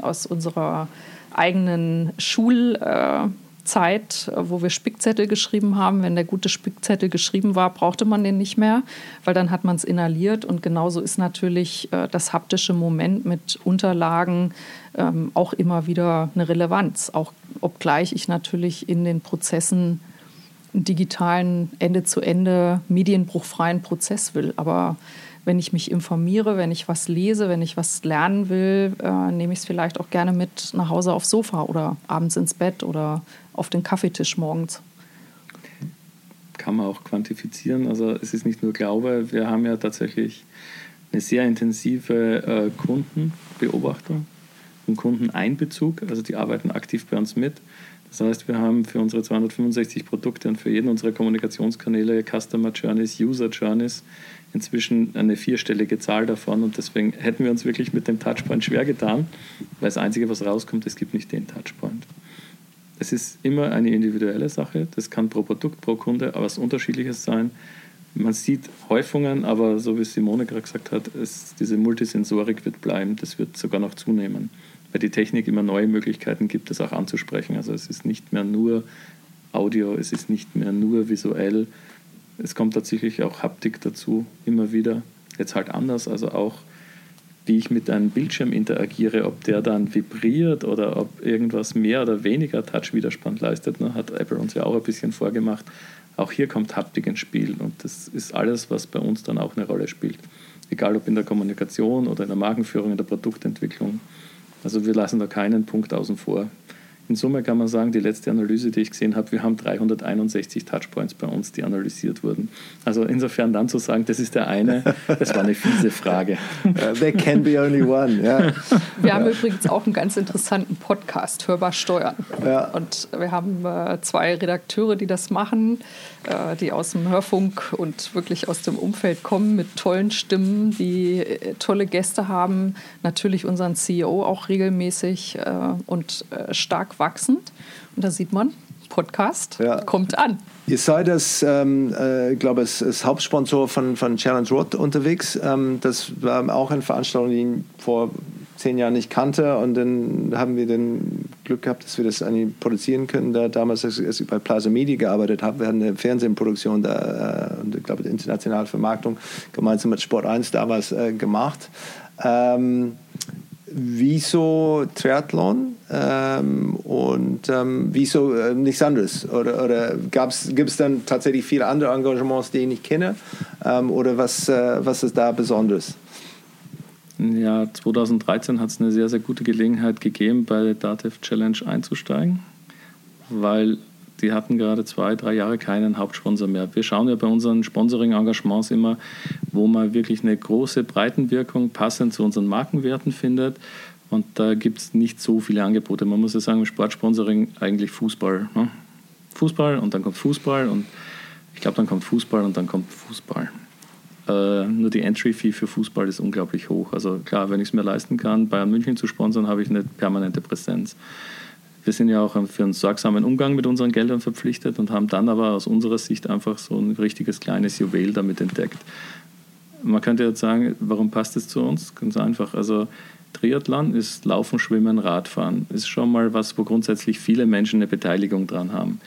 aus unserer eigenen Schulzeit, äh, wo wir Spickzettel geschrieben haben. Wenn der gute Spickzettel geschrieben war, brauchte man den nicht mehr, weil dann hat man es inhaliert. Und genauso ist natürlich äh, das haptische Moment mit Unterlagen ähm, auch immer wieder eine Relevanz. Auch obgleich ich natürlich in den Prozessen einen digitalen Ende-zu-Ende medienbruchfreien Prozess will. Aber wenn ich mich informiere, wenn ich was lese, wenn ich was lernen will, äh, nehme ich es vielleicht auch gerne mit nach Hause aufs Sofa oder abends ins Bett oder auf den Kaffeetisch morgens. Kann man auch quantifizieren. Also es ist nicht nur Glaube, wir haben ja tatsächlich eine sehr intensive äh, Kundenbeobachtung und Kundeneinbezug. Also die arbeiten aktiv bei uns mit. Das heißt, wir haben für unsere 265 Produkte und für jeden unserer Kommunikationskanäle Customer Journeys, User Journeys inzwischen eine vierstellige Zahl davon und deswegen hätten wir uns wirklich mit dem Touchpoint schwer getan, weil das Einzige, was rauskommt, es gibt nicht den Touchpoint. Es ist immer eine individuelle Sache, das kann pro Produkt, pro Kunde aber was Unterschiedliches sein. Man sieht Häufungen, aber so wie Simone gerade gesagt hat, es, diese Multisensorik wird bleiben, das wird sogar noch zunehmen weil die Technik immer neue Möglichkeiten gibt, das auch anzusprechen. Also es ist nicht mehr nur Audio, es ist nicht mehr nur visuell, es kommt tatsächlich auch Haptik dazu, immer wieder. Jetzt halt anders, also auch wie ich mit einem Bildschirm interagiere, ob der dann vibriert oder ob irgendwas mehr oder weniger Touch-Widerstand leistet, ne, hat Apple uns ja auch ein bisschen vorgemacht. Auch hier kommt Haptik ins Spiel und das ist alles, was bei uns dann auch eine Rolle spielt. Egal ob in der Kommunikation oder in der Markenführung, in der Produktentwicklung. Also wir lassen da keinen Punkt außen vor. In Summe kann man sagen, die letzte Analyse, die ich gesehen habe, wir haben 361 Touchpoints bei uns, die analysiert wurden. Also insofern dann zu sagen, das ist der eine, das war eine fiese Frage. Uh, there can be only one. Yeah. Wir haben ja. übrigens auch einen ganz interessanten Podcast, Hörbar Steuern. Ja. Und wir haben äh, zwei Redakteure, die das machen, äh, die aus dem Hörfunk und wirklich aus dem Umfeld kommen mit tollen Stimmen, die äh, tolle Gäste haben. Natürlich unseren CEO auch regelmäßig äh, und äh, stark wachsend. Und da sieht man, Podcast ja. kommt an. Ihr seid das, ähm, äh, glaube ich, als Hauptsponsor von, von Challenge Rod unterwegs. Ähm, das war auch eine Veranstaltung, die ich vor zehn Jahren nicht kannte. Und dann haben wir den Glück gehabt, dass wir das eigentlich produzieren können. Da damals, als ich bei Plaza Media gearbeitet habe, wir hatten eine Fernsehproduktion da äh, und ich glaube, die internationale Vermarktung gemeinsam mit Sport 1 damals äh, gemacht. Ähm, wieso Triathlon ähm, und ähm, wieso äh, nichts anderes? Oder, oder gibt es dann tatsächlich viele andere Engagements, die ich nicht kenne? Ähm, oder was, äh, was ist da Besonderes? Ja, 2013 hat es eine sehr, sehr gute Gelegenheit gegeben, bei der Datev Challenge einzusteigen, weil die hatten gerade zwei, drei Jahre keinen Hauptsponsor mehr. Wir schauen ja bei unseren Sponsoring-Engagements immer, wo man wirklich eine große Breitenwirkung passend zu unseren Markenwerten findet. Und da gibt es nicht so viele Angebote. Man muss ja sagen, Sportsponsoring eigentlich Fußball. Ne? Fußball und dann kommt Fußball und ich glaube, dann kommt Fußball und dann kommt Fußball. Äh, nur die Entry-Fee für Fußball ist unglaublich hoch. Also klar, wenn ich es mir leisten kann, Bayern München zu sponsern, habe ich eine permanente Präsenz. Wir sind ja auch für einen sorgsamen Umgang mit unseren Geldern verpflichtet und haben dann aber aus unserer Sicht einfach so ein richtiges kleines Juwel damit entdeckt. Man könnte jetzt sagen, warum passt es zu uns? Ganz einfach. Also Triathlon ist Laufen, Schwimmen, Radfahren. Ist schon mal was, wo grundsätzlich viele Menschen eine Beteiligung dran haben.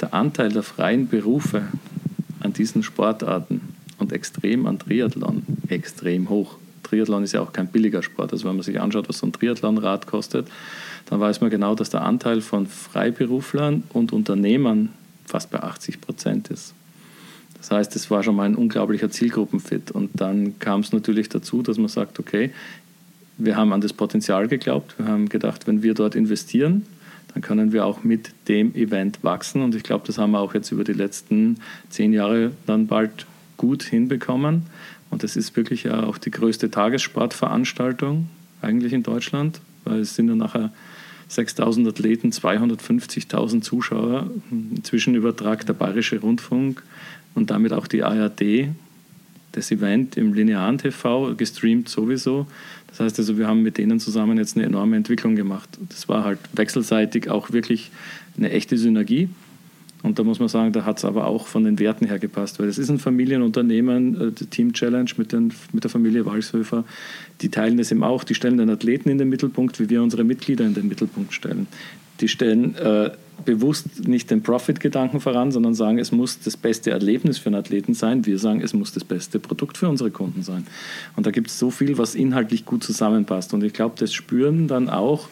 Der Anteil der freien Berufe an diesen Sportarten und extrem an Triathlon extrem hoch. Triathlon ist ja auch kein billiger Sport. Also wenn man sich anschaut, was so ein Triathlonrad kostet, dann weiß man genau, dass der Anteil von Freiberuflern und Unternehmern fast bei 80 Prozent ist. Das heißt, es war schon mal ein unglaublicher Zielgruppenfit. Und dann kam es natürlich dazu, dass man sagt, okay, wir haben an das Potenzial geglaubt. Wir haben gedacht, wenn wir dort investieren, dann können wir auch mit dem Event wachsen. Und ich glaube, das haben wir auch jetzt über die letzten zehn Jahre dann bald gut hinbekommen. Und das ist wirklich auch die größte Tagessportveranstaltung eigentlich in Deutschland, weil es sind ja nachher 6000 Athleten, 250.000 Zuschauer. Inzwischen übertragt der Bayerische Rundfunk und damit auch die ARD das Event im linearen TV, gestreamt sowieso. Das heißt also, wir haben mit denen zusammen jetzt eine enorme Entwicklung gemacht. Das war halt wechselseitig auch wirklich eine echte Synergie. Und da muss man sagen, da hat es aber auch von den Werten her gepasst, weil es ist ein Familienunternehmen, äh, Team Challenge mit, den, mit der Familie Walshöfer, die teilen das eben auch, die stellen den Athleten in den Mittelpunkt, wie wir unsere Mitglieder in den Mittelpunkt stellen. Die stellen äh, bewusst nicht den Profit-Gedanken voran, sondern sagen, es muss das beste Erlebnis für einen Athleten sein. Wir sagen, es muss das beste Produkt für unsere Kunden sein. Und da gibt es so viel, was inhaltlich gut zusammenpasst. Und ich glaube, das spüren dann auch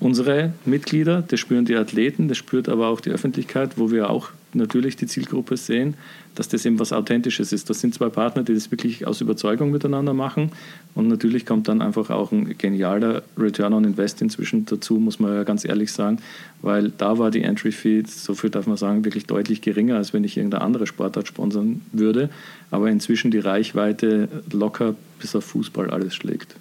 unsere Mitglieder, das spüren die Athleten, das spürt aber auch die Öffentlichkeit, wo wir auch natürlich die Zielgruppe sehen, dass das eben was Authentisches ist. Das sind zwei Partner, die das wirklich aus Überzeugung miteinander machen. Und natürlich kommt dann einfach auch ein genialer Return on Invest inzwischen dazu, muss man ja ganz ehrlich sagen, weil da war die Entry Fee, so viel darf man sagen, wirklich deutlich geringer, als wenn ich irgendeine andere Sportart sponsern würde. Aber inzwischen die Reichweite locker bis auf Fußball alles schlägt.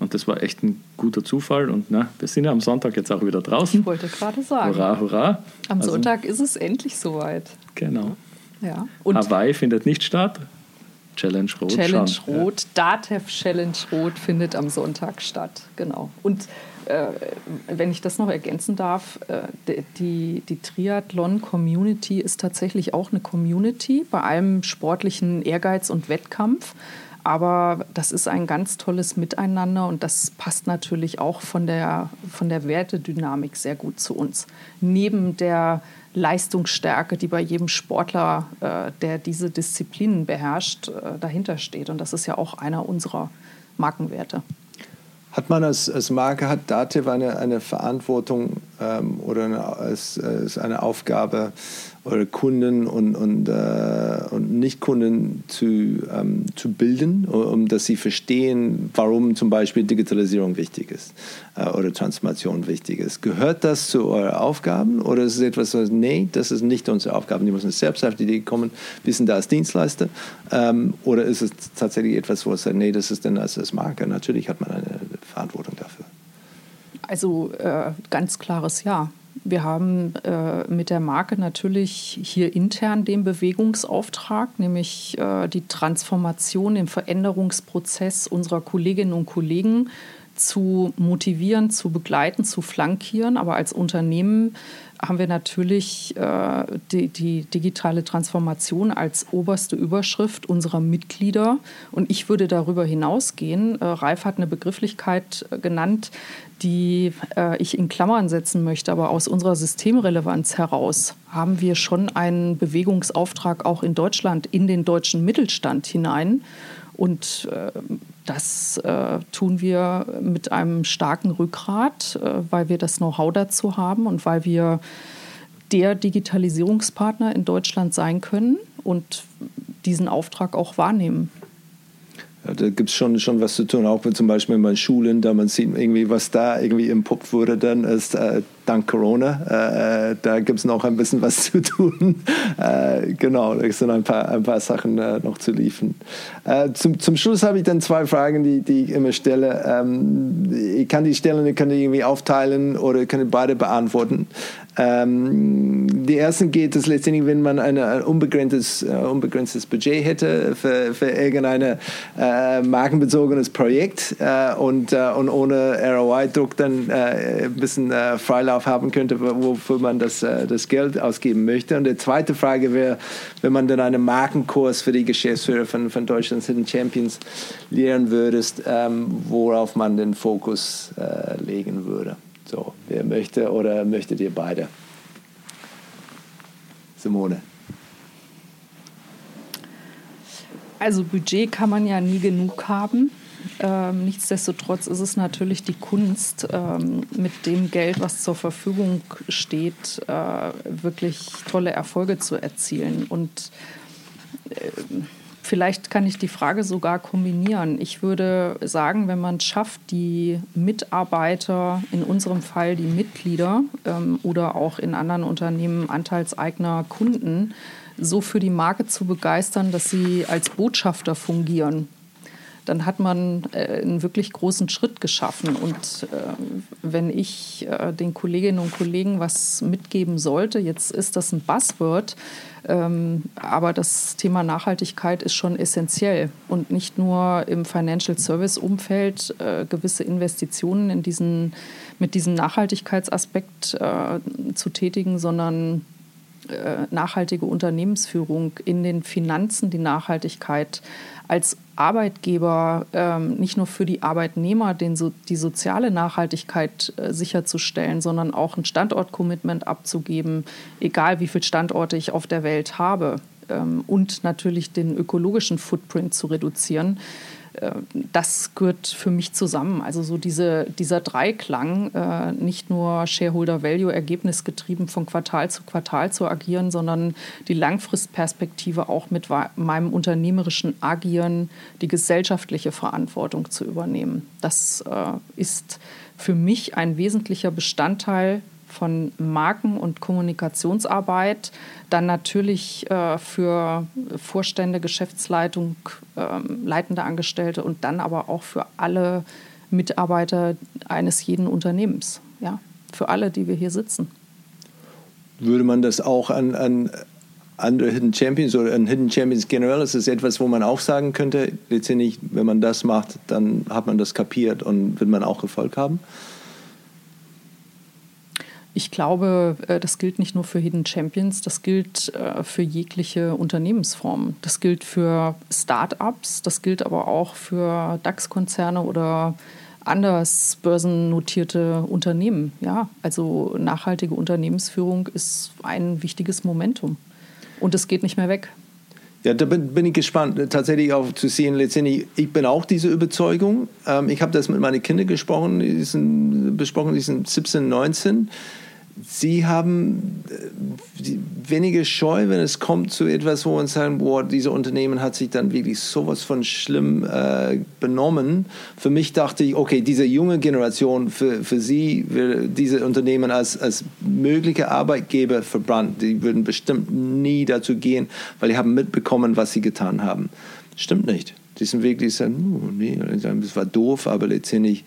Und das war echt ein guter Zufall. Und na, wir sind ja am Sonntag jetzt auch wieder draußen. Ich wollte gerade sagen. Hurra, hurra. Am also, Sonntag ist es endlich soweit. Genau. Ja. Und Hawaii findet nicht statt. Challenge Rot. Challenge schon. Rot, ja. DATEV Challenge Rot findet am Sonntag statt. Genau. Und äh, wenn ich das noch ergänzen darf, äh, die, die Triathlon-Community ist tatsächlich auch eine Community bei allem sportlichen Ehrgeiz und Wettkampf. Aber das ist ein ganz tolles Miteinander und das passt natürlich auch von der, von der Wertedynamik sehr gut zu uns. Neben der Leistungsstärke, die bei jedem Sportler, äh, der diese Disziplinen beherrscht, äh, dahinter steht. Und das ist ja auch einer unserer Markenwerte. Hat man als, als Marke, hat Dativ eine, eine Verantwortung ähm, oder eine, als, als eine Aufgabe, oder Kunden und, und, äh, und Nicht-Kunden zu, ähm, zu bilden, um dass sie verstehen, warum zum Beispiel Digitalisierung wichtig ist äh, oder Transformation wichtig ist. Gehört das zu euren Aufgaben oder ist es etwas, was, nee, das ist nicht unsere Aufgabe, die müssen selbst auf die Idee kommen, wir sind da als Dienstleister ähm, oder ist es tatsächlich etwas, wo es sagt, nee, das ist dann als, als Marke, natürlich hat man eine Verantwortung dafür. Also äh, ganz klares Ja. Wir haben äh, mit der Marke natürlich hier intern den Bewegungsauftrag, nämlich äh, die Transformation, den Veränderungsprozess unserer Kolleginnen und Kollegen zu motivieren, zu begleiten, zu flankieren. Aber als Unternehmen haben wir natürlich äh, die, die, digitale Transformation als oberste Überschrift unserer Mitglieder. Und ich würde darüber hinausgehen. Äh, Ralf hat eine Begrifflichkeit äh, genannt, die äh, ich in Klammern setzen möchte. Aber aus unserer Systemrelevanz heraus haben wir schon einen Bewegungsauftrag auch in Deutschland, in den deutschen Mittelstand hinein. Und äh, das äh, tun wir mit einem starken Rückgrat, äh, weil wir das Know-how dazu haben und weil wir der Digitalisierungspartner in Deutschland sein können und diesen Auftrag auch wahrnehmen. Ja, da gibt es schon, schon was zu tun, auch zum Beispiel in meinen Schulen, da man sieht irgendwie, was da irgendwie impuppt wurde, dann ist äh, dank Corona, äh, äh da gibt es noch ein bisschen was zu tun. Äh, genau, da sind ein paar, ein paar Sachen äh, noch zu liefern. Äh, zum, zum Schluss habe ich dann zwei Fragen, die, die ich immer stelle. Ähm, ich kann die stellen, ich kann die irgendwie aufteilen oder ich kann beide beantworten. Ähm, die ersten geht es letztendlich, wenn man eine, ein unbegrenztes, äh, unbegrenztes Budget hätte für, für irgendein äh, markenbezogenes Projekt äh, und, äh, und ohne ROI-Druck dann äh, ein bisschen äh, Freilauf haben könnte, wofür man das, das Geld ausgeben möchte. Und die zweite Frage wäre, wenn man dann einen Markenkurs für die Geschäftsführer von, von Deutschlands Hidden Champions lehren würdest, ähm, worauf man den Fokus legen würde. So, wer möchte oder möchtet ihr beide? Simone. Also Budget kann man ja nie genug haben. Ähm, nichtsdestotrotz ist es natürlich die Kunst, ähm, mit dem Geld, was zur Verfügung steht, äh, wirklich tolle Erfolge zu erzielen. Und äh, Vielleicht kann ich die Frage sogar kombinieren. Ich würde sagen, wenn man es schafft, die Mitarbeiter, in unserem Fall die Mitglieder ähm, oder auch in anderen Unternehmen Anteilseigner Kunden, so für die Marke zu begeistern, dass sie als Botschafter fungieren dann hat man äh, einen wirklich großen Schritt geschaffen. Und äh, wenn ich äh, den Kolleginnen und Kollegen was mitgeben sollte, jetzt ist das ein Buzzword, ähm, aber das Thema Nachhaltigkeit ist schon essentiell und nicht nur im Financial Service Umfeld äh, gewisse Investitionen in diesen, mit diesem Nachhaltigkeitsaspekt äh, zu tätigen, sondern nachhaltige Unternehmensführung in den Finanzen, die Nachhaltigkeit als Arbeitgeber ähm, nicht nur für die Arbeitnehmer die soziale Nachhaltigkeit äh, sicherzustellen, sondern auch ein Standortcommitment abzugeben, egal wie viele Standorte ich auf der Welt habe ähm, und natürlich den ökologischen Footprint zu reduzieren. Äh, das gehört für mich zusammen. Also so diese, dieser Dreiklang, äh, nicht nur Shareholder Value ergebnisgetrieben von Quartal zu Quartal zu agieren, sondern die Langfristperspektive auch mit meinem unternehmerischen Agieren, die gesellschaftliche Verantwortung zu übernehmen. Das äh, ist für mich ein wesentlicher Bestandteil von Marken- und Kommunikationsarbeit, dann natürlich äh, für Vorstände, Geschäftsleitung, äh, leitende Angestellte und dann aber auch für alle Mitarbeiter eines jeden Unternehmens. Ja, für alle, die wir hier sitzen. Würde man das auch an, an andere Hidden Champions oder an Hidden Champions generell, ist das etwas, wo man auch sagen könnte, letztendlich, wenn man das macht, dann hat man das kapiert und wird man auch Erfolg haben? Ich glaube, äh, das gilt nicht nur für Hidden Champions, das gilt äh, für jegliche Unternehmensformen. Das gilt für Start-ups, das gilt aber auch für DAX-Konzerne oder anders börsennotierte Unternehmen. Ja, also nachhaltige Unternehmensführung ist ein wichtiges Momentum und es geht nicht mehr weg. Ja, da bin, bin, ich gespannt, tatsächlich auch zu sehen, letztendlich, ich bin auch diese Überzeugung. Ähm, ich habe das mit meinen Kindern gesprochen, die sind, besprochen, die sind 17, 19 Sie haben äh, wenige Scheu, wenn es kommt zu etwas, wo man sagen, boah, diese Unternehmen hat sich dann wirklich sowas von schlimm äh, benommen. Für mich dachte ich, okay, diese junge Generation, für, für sie, diese Unternehmen als, als mögliche Arbeitgeber verbrannt. Die würden bestimmt nie dazu gehen, weil die haben mitbekommen, was sie getan haben. Stimmt nicht. Die sind wirklich sagen, oh, nee, das war doof, aber letztendlich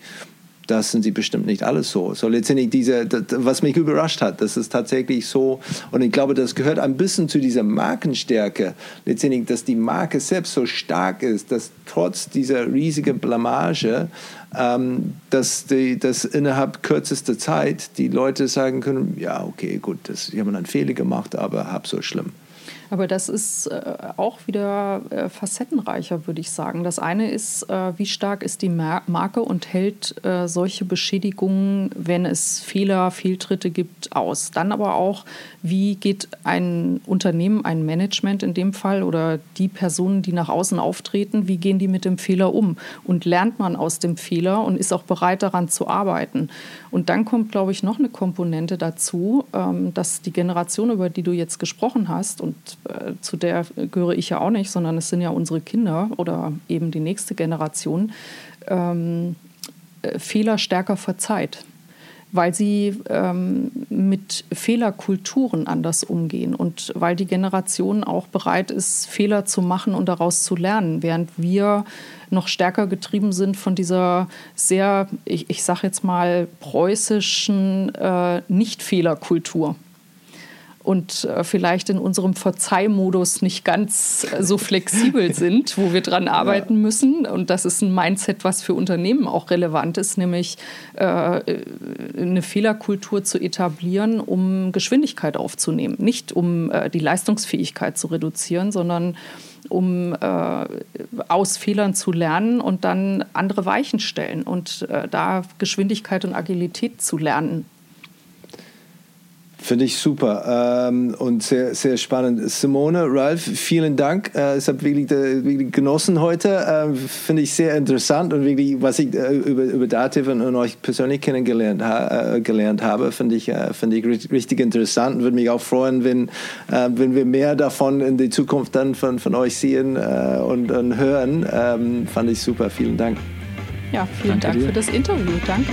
das sind sie bestimmt nicht alles so. So letztendlich diese, das, was mich überrascht hat, das ist tatsächlich so. Und ich glaube, das gehört ein bisschen zu dieser Markenstärke. Letztendlich, dass die Marke selbst so stark ist, dass trotz dieser riesigen Blamage, ähm, dass, die, dass innerhalb kürzester Zeit die Leute sagen können, ja, okay, gut, das, ich habe einen Fehler gemacht, aber hab so schlimm. Aber das ist äh, auch wieder äh, facettenreicher, würde ich sagen. Das eine ist, äh, wie stark ist die Mar Marke und hält äh, solche Beschädigungen, wenn es Fehler, Fehltritte gibt, aus. Dann aber auch, wie geht ein Unternehmen, ein Management in dem Fall oder die Personen, die nach außen auftreten, wie gehen die mit dem Fehler um? Und lernt man aus dem Fehler und ist auch bereit daran zu arbeiten. Und dann kommt, glaube ich, noch eine Komponente dazu, ähm, dass die Generation, über die du jetzt gesprochen hast, und äh, zu der gehöre ich ja auch nicht, sondern es sind ja unsere Kinder oder eben die nächste Generation, ähm, äh, Fehler stärker verzeiht. weil sie ähm, mit Fehlerkulturen anders umgehen und weil die Generation auch bereit ist, Fehler zu machen und daraus zu lernen, während wir noch stärker getrieben sind von dieser sehr, ich, ich sage jetzt mal, preußischen äh, Nicht-Fehlerkultur und äh, vielleicht in unserem Verzeihmodus nicht ganz äh, so flexibel sind, wo wir dran arbeiten ja. müssen. Und das ist ein Mindset, was für Unternehmen auch relevant ist, nämlich äh, eine Fehlerkultur zu etablieren, um Geschwindigkeit aufzunehmen. Nicht um äh, die Leistungsfähigkeit zu reduzieren, sondern um äh, aus Fehlern zu lernen und dann andere Weichen stellen und äh, da Geschwindigkeit und Agilität zu lernen. Finde ich super ähm, und sehr, sehr spannend. Simone, Ralf, vielen Dank. Äh, ich habe wirklich, äh, wirklich, genossen heute. Äh, Finde ich sehr interessant und wirklich, was ich äh, über, über Dativ und, und, euch persönlich kennengelernt ha äh, gelernt habe, finde ich, äh, find ich richtig interessant und würde mich auch freuen, wenn, wenn wir mehr davon in die Zukunft dann von, von euch sehen und, und hören. Ähm, fand ich super. Vielen Dank. Ja, vielen Danke Dank dir. für das Interview. Danke.